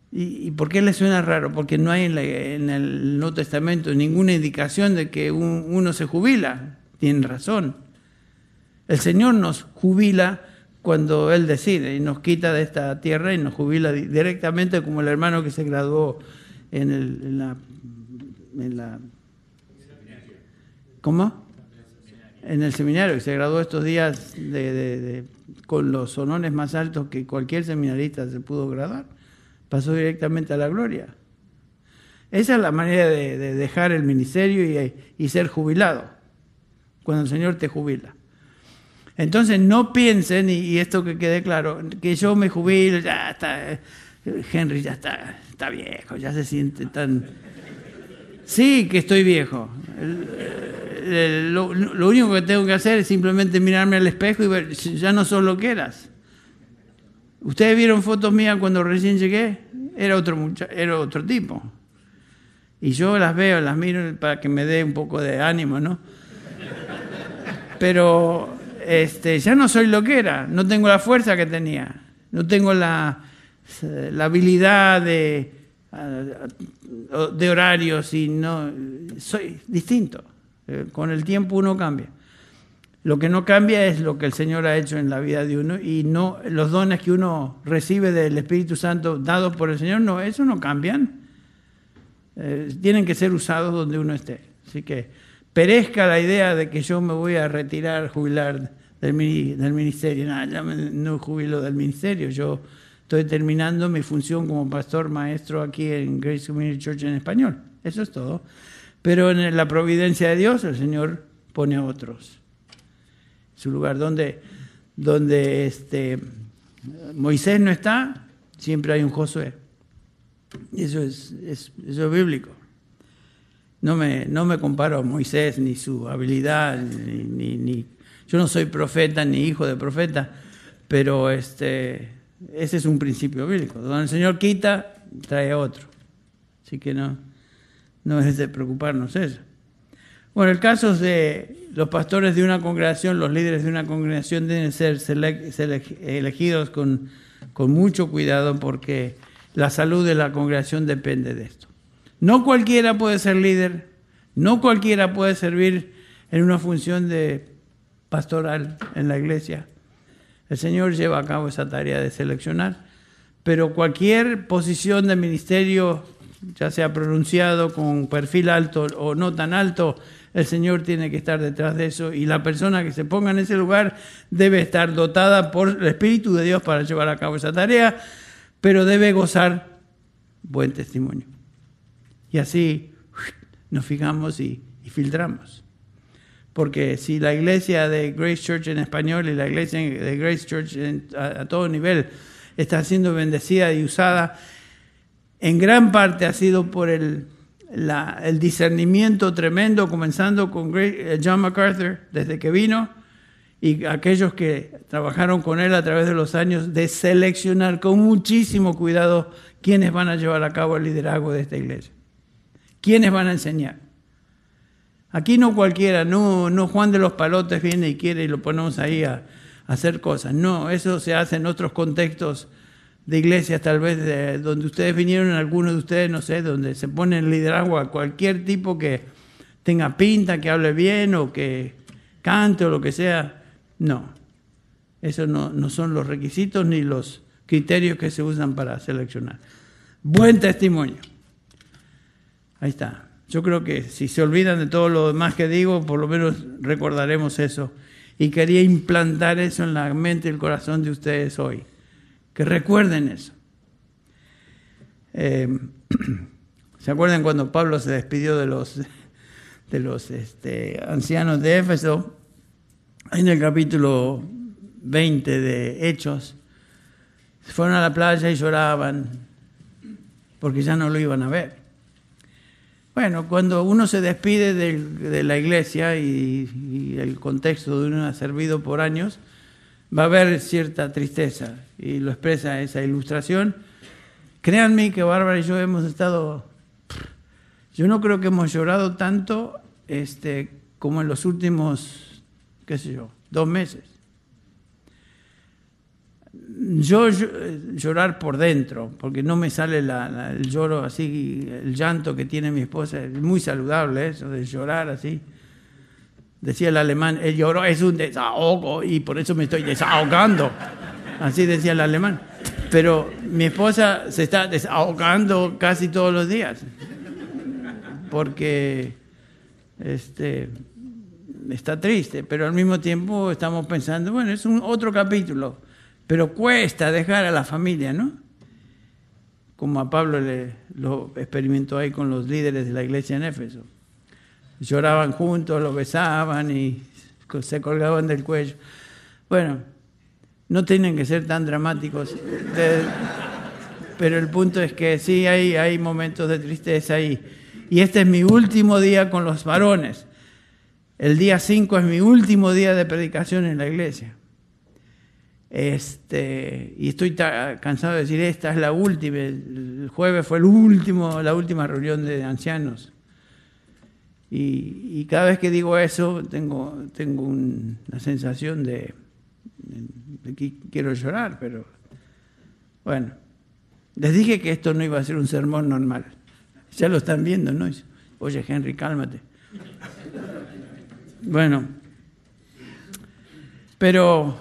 ¿Y, por qué le suena raro? Porque no hay en, el Nuevo Testamento ninguna indicación de que uno se jubila. Tienen razón. El Señor nos jubila cuando Él decide y nos quita de esta tierra y nos jubila directamente como el hermano que se graduó en, la, en la ¿Cómo? En el seminario, que se graduó estos días con los honores más altos que cualquier seminarista se pudo graduar. Pasó directamente a la gloria. Esa es la manera de, dejar el ministerio y, ser jubilado, cuando el Señor te jubila. Entonces no piensen, y, esto que quede claro, que yo me jubilo, ya está, Henry ya está, está viejo, ya se siente tan... Sí, que estoy viejo. Eh, lo, único que tengo que hacer es simplemente mirarme al espejo y ver, ya no sos lo que eras. Ustedes vieron fotos mías cuando recién llegué, era otro, era otro tipo. Y yo las veo, las miro para que me dé un poco de ánimo, ¿no? Pero este, ya no soy lo que era, no tengo la fuerza que tenía, no tengo la, la habilidad de, de horarios y no, soy distinto. Eh, con el tiempo uno cambia. Lo que no cambia es lo que el Señor ha hecho en la vida de uno y no los dones que uno recibe del Espíritu Santo dados por el Señor, no, eso no cambian. Eh, tienen que ser usados donde uno esté. Así que perezca la idea de que yo me voy a retirar, jubilar del, del ministerio. Nada, ya no jubilo del ministerio. Yo estoy terminando mi función como pastor maestro aquí en Grace Community Church en español. Eso es todo. Pero en la providencia de Dios el Señor pone a otros su lugar. Donde, donde este, Moisés no está, siempre hay un Josué. Eso es, eso es bíblico. No me, no me comparo a Moisés ni su habilidad, ni, ni, yo no soy profeta ni hijo de profeta, pero este, ese es un principio bíblico. Donde el Señor quita, trae otro. Así que no, no es de preocuparnos eso. Bueno, el caso de los pastores de una congregación, los líderes de una congregación deben ser elegidos con, con mucho cuidado porque la salud de la congregación depende de esto. No cualquiera puede ser líder, no cualquiera puede servir en una función de pastoral en la iglesia. El Señor lleva a cabo esa tarea de seleccionar, pero cualquier posición de ministerio, ya sea pronunciado con perfil alto o no tan alto, el Señor tiene que estar detrás de eso y la persona que se ponga en ese lugar debe estar dotada por el Espíritu de Dios para llevar a cabo esa tarea, pero debe gozar buen testimonio. Y así nos fijamos y, filtramos. Porque si la iglesia de Grace Church en español y la iglesia de Grace Church a todo nivel está siendo bendecida y usada, en gran parte ha sido por el el discernimiento tremendo, comenzando con eh, John MacArthur desde que vino y aquellos que trabajaron con él a través de los años, de seleccionar con muchísimo cuidado quiénes van a llevar a cabo el liderazgo de esta iglesia, quiénes van a enseñar. Aquí no cualquiera, no, no Juan de los Palotes viene y quiere y lo ponemos ahí a hacer cosas. No, eso se hace en otros contextos de iglesias, tal vez de, donde ustedes vinieron, algunos de ustedes, no sé, donde se pone el liderazgo a cualquier tipo que tenga pinta, que hable bien o que cante o lo que sea. No, esos no, no son los requisitos ni los criterios que se usan para seleccionar. Buen testimonio. Ahí está. Yo creo que si se olvidan de todo lo demás que digo, por lo menos recordaremos eso. Y quería implantar eso en la mente y el corazón de ustedes hoy que recuerden eso. Eh, ¿Se acuerdan cuando Pablo se despidió de los, de los este, ancianos de Éfeso? En el capítulo 20 de Hechos, fueron a la playa y lloraban porque ya no lo iban a ver. Bueno, cuando uno se despide de, la iglesia y, el contexto de uno ha servido por años, va a haber cierta tristeza y lo expresa esa ilustración. Créanme que Bárbara y yo hemos estado, yo no creo que hemos llorado tanto este, como en los últimos, qué sé yo, dos meses. Yo llorar por dentro, porque no me sale el lloro así, el llanto que tiene mi esposa, es muy saludable eso de llorar así. Decía el alemán, el lloro es un desahogo y por eso me estoy desahogando. Así decía el alemán. Pero mi esposa se está desahogando casi todos los días. Porque este, está triste, pero al mismo tiempo estamos pensando, bueno, es un otro capítulo, pero cuesta dejar a la familia, ¿no? Como a Pablo le, lo experimentó ahí con los líderes de la iglesia en Éfeso lloraban juntos, lo besaban y se colgaban del cuello. Bueno, no tienen que ser tan dramáticos, pero el punto es que sí hay, hay momentos de tristeza ahí. Y este es mi último día con los varones. El día 5 es mi último día de predicación en la iglesia. Este, y estoy cansado de decir, esta es la última. El jueves fue el último, la última reunión de ancianos. Y, cada vez que digo eso, tengo, tengo una sensación de, que quiero llorar, pero bueno, les dije que esto no iba a ser un sermón normal. Ya lo están viendo, ¿no? Oye, Henry, cálmate. Bueno, pero,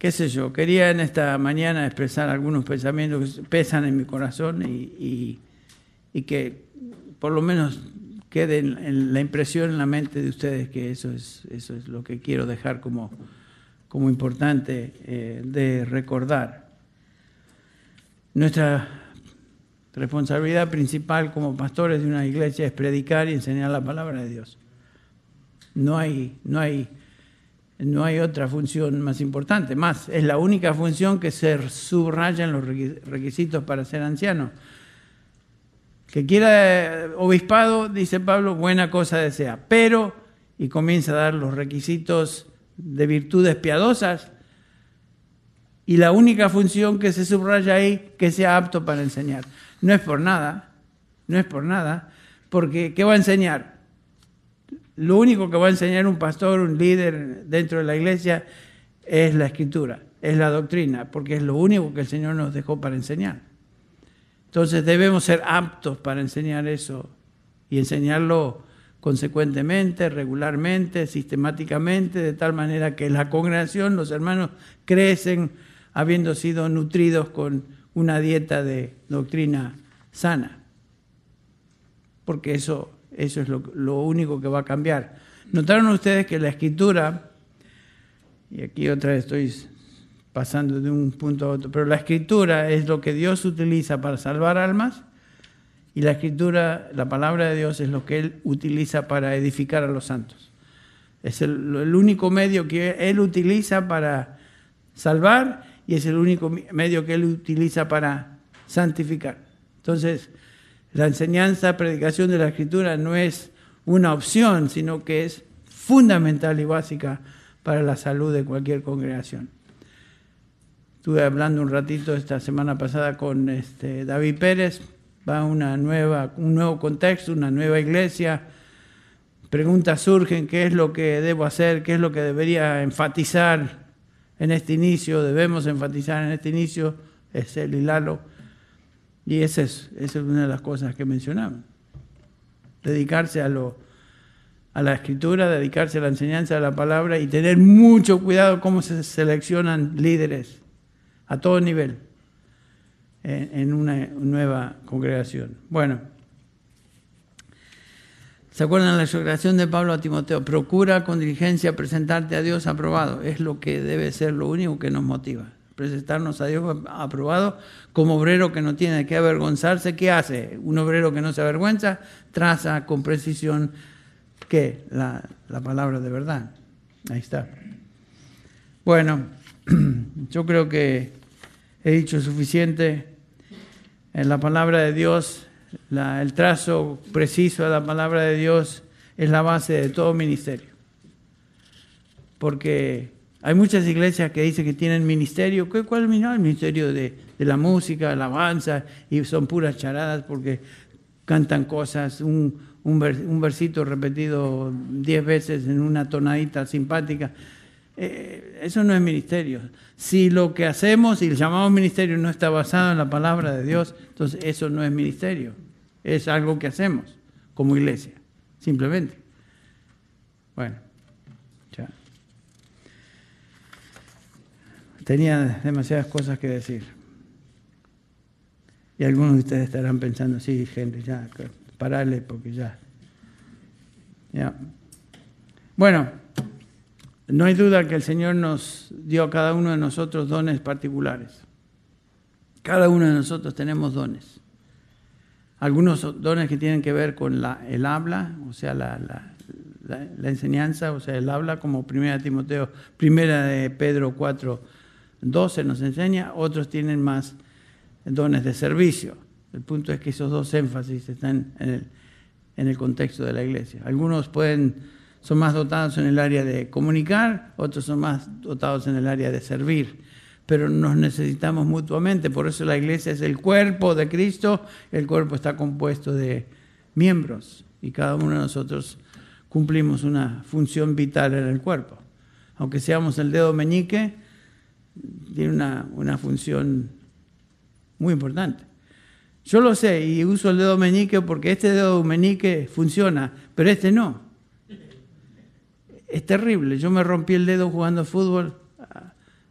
qué sé yo, quería en esta mañana expresar algunos pensamientos que pesan en mi corazón y, que por lo menos quede en, la impresión en la mente de ustedes que eso es, eso es lo que quiero dejar como, como importante eh, de recordar. Nuestra responsabilidad principal como pastores de una iglesia es predicar y enseñar la palabra de Dios. No hay, no hay, no hay otra función más importante. Más, es la única función que se subraya en los requisitos para ser anciano. Que quiera obispado, dice Pablo, buena cosa desea. Pero, y comienza a dar los requisitos de virtudes piadosas, y la única función que se subraya ahí, que sea apto para enseñar. No es por nada, no es por nada, porque ¿qué va a enseñar? Lo único que va a enseñar un pastor, un líder dentro de la iglesia es la escritura, es la doctrina, porque es lo único que el Señor nos dejó para enseñar. Entonces debemos ser aptos para enseñar eso y enseñarlo consecuentemente, regularmente, sistemáticamente, de tal manera que la congregación, los hermanos, crecen habiendo sido nutridos con una dieta de doctrina sana. Porque eso, eso es lo, único que va a cambiar. Notaron ustedes que la escritura, y aquí otra vez estoy pasando de un punto a otro, pero la escritura es lo que Dios utiliza para salvar almas y la escritura, la palabra de Dios es lo que Él utiliza para edificar a los santos. Es el, el único medio que Él utiliza para salvar y es el único medio que Él utiliza para santificar. Entonces, la enseñanza, predicación de la escritura no es una opción, sino que es fundamental y básica para la salud de cualquier congregación. Estuve hablando un ratito esta semana pasada con este David Pérez, va una nueva, un nuevo contexto, una nueva iglesia. Preguntas surgen, ¿qué es lo que debo hacer? ¿Qué es lo que debería enfatizar en este inicio, debemos enfatizar en este inicio, es el hilalo. Y esa es, una de las cosas que mencionamos. Dedicarse a la escritura, dedicarse a la enseñanza de la palabra y tener mucho cuidado cómo se seleccionan líderes a todo nivel en, en una nueva congregación. Bueno. ¿Se acuerdan la exhortación de Pablo a Timoteo? Procura con diligencia presentarte a Dios aprobado. Es lo que debe ser lo único que nos motiva. Presentarnos a Dios aprobado como obrero que no tiene que avergonzarse. ¿Qué hace? Un obrero que no se avergüenza traza con precisión que la, la palabra de verdad. Ahí está. Bueno, yo creo que he dicho suficiente. En la palabra de Dios el trazo preciso de la palabra de Dios es la base de todo ministerio. Porque hay muchas iglesias que dicen que tienen ministerio. ¿Cuál es el ministerio de, la música, la alabanza? Y son puras charadas porque cantan cosas, un, un, versito repetido diez veces en una tonadita simpática. Eh, eso no es ministerio. Si lo que hacemos y el llamado ministerio no está basado en la palabra de Dios, entonces eso no es ministerio. Es algo que hacemos como iglesia, simplemente. Bueno, ya. Tenía demasiadas cosas que decir. Y algunos de ustedes estarán pensando, sí, gente, ya, parale porque ya. Ya. Bueno. No hay duda que el Señor nos dio a cada uno de nosotros dones particulares. Cada uno de nosotros tenemos dones. Algunos dones que tienen que ver con la, el habla, o sea, la, la, enseñanza, o sea, el habla, como primera Timoteo, primera de Pedro 4, 12 nos enseña, otros tienen más dones de servicio. El punto es que esos dos énfasis están en el, contexto de la iglesia. Algunos pueden son más dotados en el área de comunicar, otros son más dotados en el área de servir. Pero nos necesitamos mutuamente, por eso la iglesia es el cuerpo de Cristo, el cuerpo está compuesto de miembros y cada uno de nosotros cumplimos una función vital en el cuerpo. Aunque seamos el dedo meñique, tiene una, una función muy importante. Yo lo sé y uso el dedo meñique porque este dedo meñique funciona, pero este no. Es terrible. Yo me rompí el dedo jugando fútbol,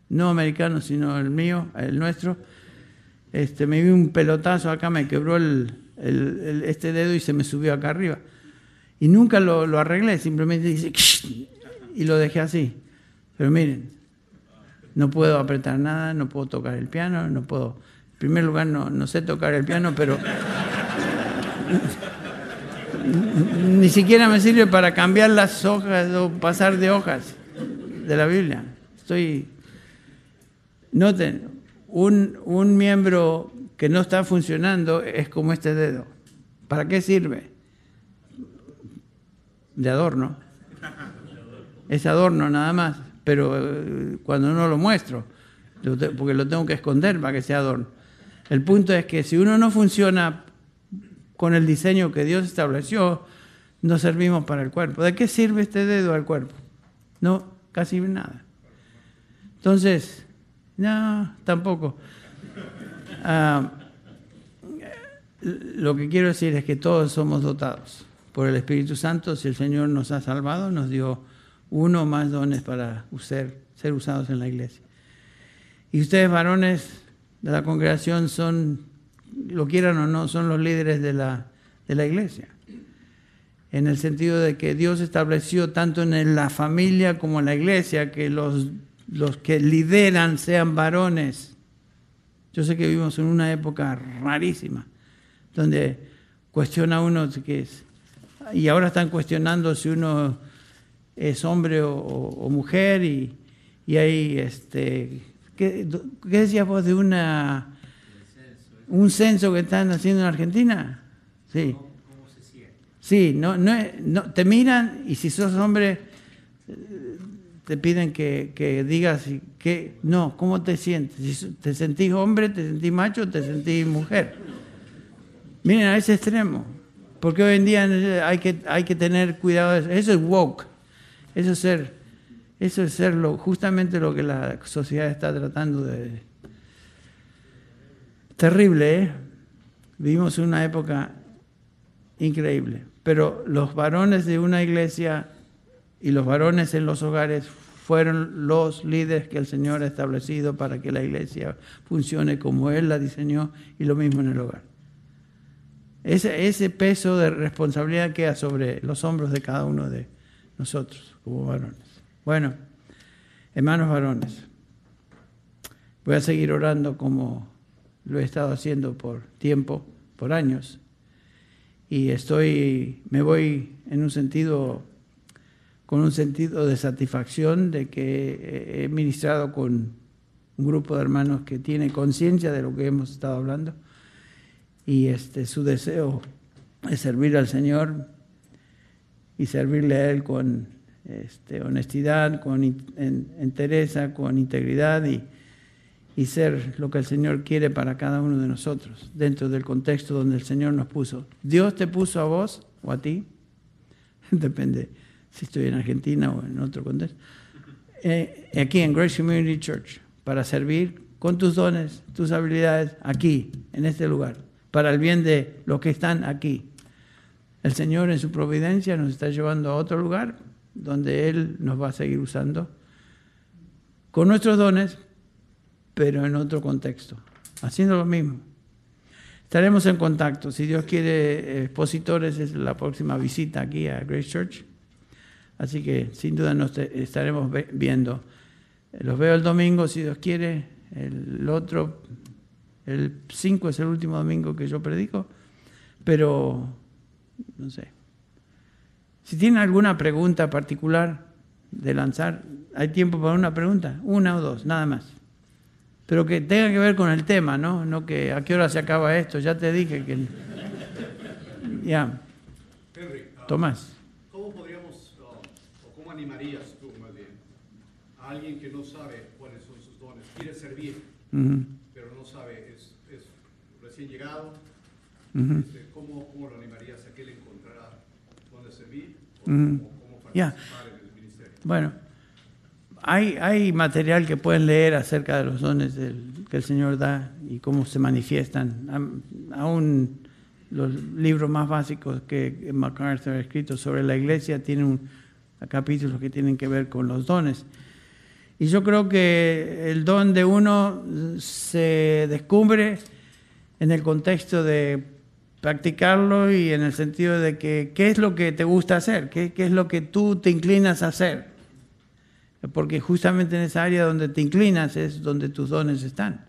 no americano, sino el mío, el nuestro. Este, me vi un pelotazo acá, me quebró el, este dedo y se me subió acá arriba. Y nunca lo, lo arreglé, simplemente dice y lo dejé así. Pero miren, no puedo apretar nada, no puedo tocar el piano, no puedo. En primer lugar, no, no sé tocar el piano, pero ni siquiera me sirve para cambiar las hojas o pasar de hojas de la Biblia. Estoy. Noten, un, un miembro que no está funcionando es como este dedo. ¿Para qué sirve? De adorno. Es adorno nada más pero eh, cuando no lo muestro, porque lo tengo que esconder para que sea adorno. El punto es que si uno no funciona con el diseño que Dios estableció, no servimos para el cuerpo. ¿De qué sirve este dedo al cuerpo? No, casi nada. Entonces, no, tampoco. Ah, lo que quiero decir es que todos somos dotados por el Espíritu Santo. Si el Señor nos ha salvado, nos dio uno más dones para ser usados en la iglesia. Y ustedes, varones de la congregación, son, lo quieran o no, son los líderes de la, de la iglesia. En el sentido de que Dios estableció tanto en la familia como en la iglesia que los, los que lideran sean varones. Yo sé que vivimos en una época rarísima, donde cuestiona uno qué es. Y ahora están cuestionando si uno es hombre o, mujer y, y, hay, este, ¿qué, ¿qué decías vos de una, un censo que están haciendo en Argentina? Sí. Sí, no, no, no, te miran y si sos hombre te piden que, que digas que no, ¿cómo te sientes? ¿Te sentís hombre, te sentís macho, te sentís mujer? Miren a ese extremo, porque hoy en día hay que, hay que tener cuidado, eso es woke. Eso es ser, eso es ser justamente lo que la sociedad está tratando de... Terrible, ¿eh? Vivimos una época increíble, pero los varones de una iglesia y los varones en los hogares fueron los líderes que el Señor ha establecido para que la iglesia funcione como Él la diseñó y lo mismo en el hogar. Ese, ese peso de responsabilidad queda sobre los hombros de cada uno de nosotros varones. Bueno, hermanos varones, voy a seguir orando como lo he estado haciendo por tiempo, por años, y estoy, me voy en un sentido, con un sentido de satisfacción de que he ministrado con un grupo de hermanos que tiene conciencia de lo que hemos estado hablando y este, su deseo es servir al Señor y servirle a Él con este, honestidad, con entereza, con integridad y, y ser lo que el Señor quiere para cada uno de nosotros, dentro del contexto donde el Señor nos puso. Dios te puso a vos o a ti, depende si estoy en Argentina o en otro contexto, eh, aquí en Grace Community Church, para servir con tus dones, tus habilidades, aquí, en este lugar, para el bien de los que están aquí. El Señor en su providencia nos está llevando a otro lugar donde Él nos va a seguir usando con nuestros dones, pero en otro contexto, haciendo lo mismo. Estaremos en contacto. Si Dios quiere, expositores es la próxima visita aquí a Grace Church. Así que sin duda nos estaremos viendo. Los veo el domingo, si Dios quiere. El otro, el 5 es el último domingo que yo predico. Pero no sé. Si tienen alguna pregunta particular de lanzar, hay tiempo para una pregunta, una o dos, nada más. Pero que tenga que ver con el tema, ¿no? No que a qué hora se acaba esto, ya te dije que... Ya. Tomás. ¿Cómo podríamos uh, animarías tú, más bien, a alguien que no sabe cuáles son sus dones, quiere servir, pero no sabe, es, es recién llegado? Este, ¿cómo, ¿Cómo lo animarías a que dónde cómo Ya. ministerio? Bueno, hay, hay material que pueden leer acerca de los dones del- que el Señor da y cómo se manifiestan. Aún los libros más básicos que MacArthur ha escrito sobre la iglesia tienen un- capítulos que tienen que ver con los dones. Y yo creo que el don de uno se descubre en el contexto de practicarlo y en el sentido de que qué es lo que te gusta hacer, qué, qué es lo que tú te inclinas a hacer. Porque justamente en esa área donde te inclinas es donde tus dones están.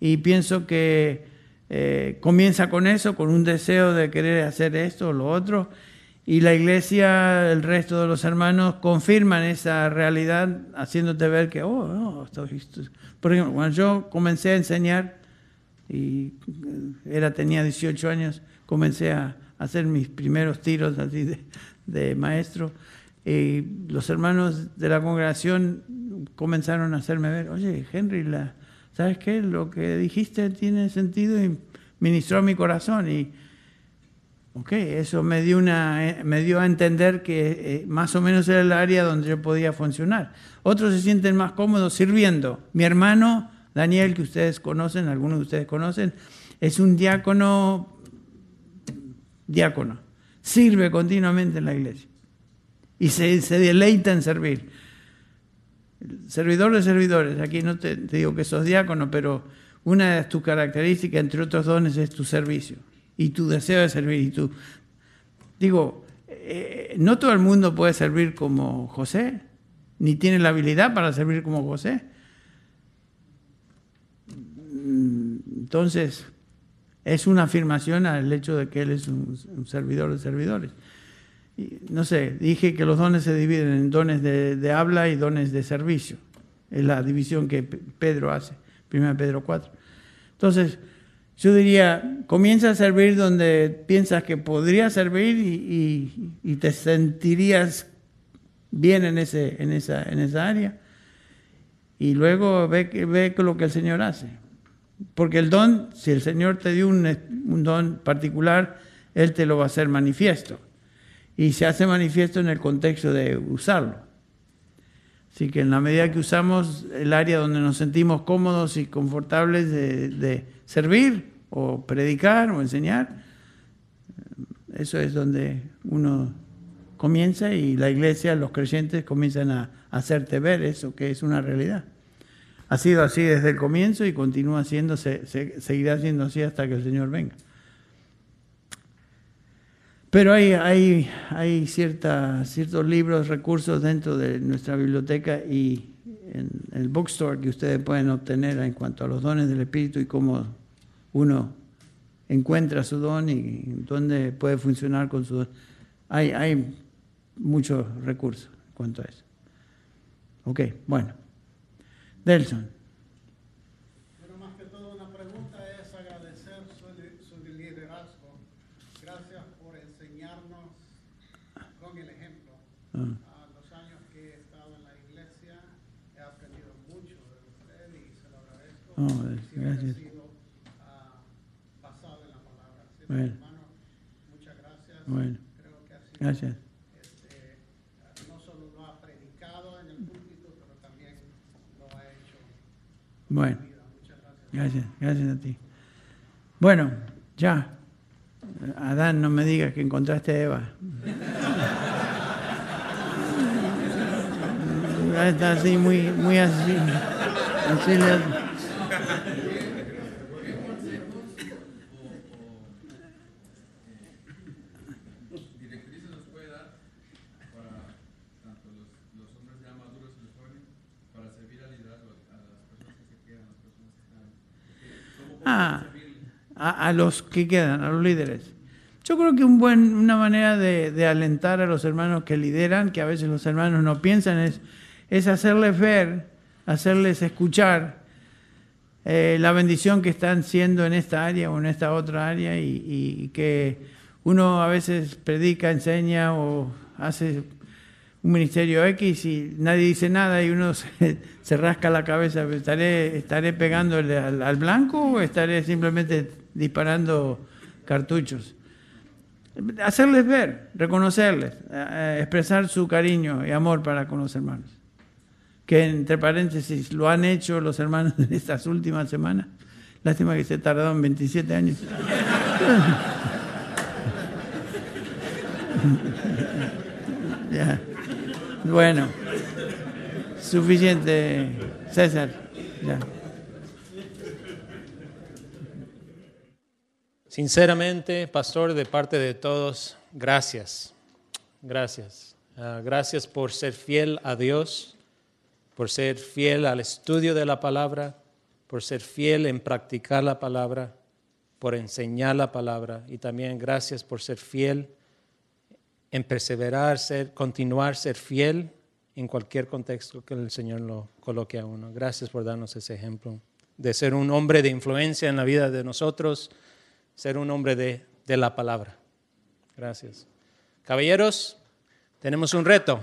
Y pienso que eh, comienza con eso, con un deseo de querer hacer esto o lo otro, y la iglesia, el resto de los hermanos confirman esa realidad haciéndote ver que, oh, no, esto- esto- por ejemplo, cuando yo comencé a enseñar, y eh, era, tenía 18 años, comencé a hacer mis primeros tiros así de, de maestro, y los hermanos de la congregación comenzaron a hacerme ver, oye, Henry, la, ¿sabes qué? Lo que dijiste tiene sentido y ministró mi corazón. Y, ok, eso me dio, una, eh, me dio a entender que eh, más o menos era el área donde yo podía funcionar. Otros se sienten más cómodos sirviendo. Mi hermano, Daniel, que ustedes conocen, algunos de ustedes conocen, es un diácono, diácono, sirve continuamente en la iglesia y se, deleita en servir. Servidor de servidores, aquí no te, digo que sos diácono, pero una de tus características, entre otros dones, es tu servicio y tu deseo de servir. Y digo, eh, no todo el mundo puede servir como José, ni tiene la habilidad para servir como José. Entonces, es una afirmación al hecho de que él es un, servidor de servidores. No sé, dije que los dones se dividen en dones de, habla y dones de servicio. Es la división que Pe- Pedro hace, 1 Pedro 4. Entonces, yo diría, comienza a servir donde piensas que podrías servir y, te sentirías bien en, ese, en, esa, en esa área. Y luego ve, ve lo que el Señor hace. Porque el don, si el Señor te dio un, un don particular, Él te lo va a hacer manifiesto. Y se hace manifiesto en el contexto de usarlo. Así que en la medida que usamos el área donde nos sentimos cómodos y confortables de, de servir o predicar o enseñar, eso es donde uno comienza y la iglesia, los creyentes comienzan a hacerte ver eso que es una realidad. Ha sido así desde el comienzo y continúa siendo, se- se- seguirá siendo así hasta que el Señor venga. Pero hay, hay, hay cierta, ciertos libros, recursos dentro de nuestra biblioteca y en el bookstore que ustedes pueden obtener en cuanto a los dones del Espíritu y cómo uno encuentra su don y dónde puede funcionar con su don. Hay, hay muchos recursos en cuanto a eso. Ok, bueno. Delson. Pero más que todo una pregunta es agradecer su, li- su liderazgo. Gracias por enseñarnos con el ejemplo. Ah, A los años que he estado en la iglesia he aprendido mucho de usted y se lo agradezco. Oh, Siempre gracias. he sido ah, basado en la palabra. Así Bueno. hermano, muchas gracias. Bueno. Creo que ha sido, Gracias. este, no solo lo ha predicado en el púlpito, pero también lo ha hecho Bueno, gracias. gracias, a ti. Bueno, ya. Adán, no me digas que encontraste a Eva. Está así, muy, muy así. así le- directrices nos puede dar para tanto los, los hombres ya maduros y los jóvenes para servir al liderazgo a las personas que se quedan, a las personas que están. ¿Cómo podemos Ah, servirle? A, a los que quedan, a los líderes. Yo creo que un buen, una manera de, alentar a los hermanos que lideran, que a veces los hermanos no piensan, es, es hacerles ver, hacerles escuchar eh, la bendición que están siendo en esta área o en esta otra área y, que uno a veces predica, enseña o hace un ministerio X y nadie dice nada y uno se, se rasca la cabeza. ¿Estaré, estaré pegándole al, al blanco o estaré simplemente disparando cartuchos? Hacerles ver, reconocerles, eh, eh, expresar su cariño y amor para con los hermanos. Que entre paréntesis lo han hecho los hermanos en estas últimas semanas. Lástima que se tardaron 27 años. Bueno, suficiente, César. Ya. Sinceramente, pastor, de parte de todos, gracias. Gracias. Ah, gracias por ser fiel a Dios, por ser fiel al estudio de la palabra, por ser fiel en practicar la palabra, por enseñar la palabra y también gracias por ser fiel en perseverar, ser, continuar, ser fiel en cualquier contexto que el Señor lo coloque a uno. Gracias por darnos ese ejemplo de ser un hombre de influencia en la vida de nosotros ser un hombre de, de la palabra. Gracias. Caballeros, tenemos un reto.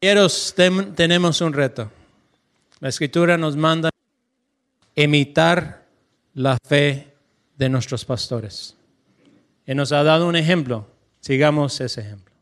Caballeros, tenemos un reto. La escritura nos manda imitar la fe de nuestros pastores. Y nos ha dado un ejemplo. Sigamos ese ejemplo.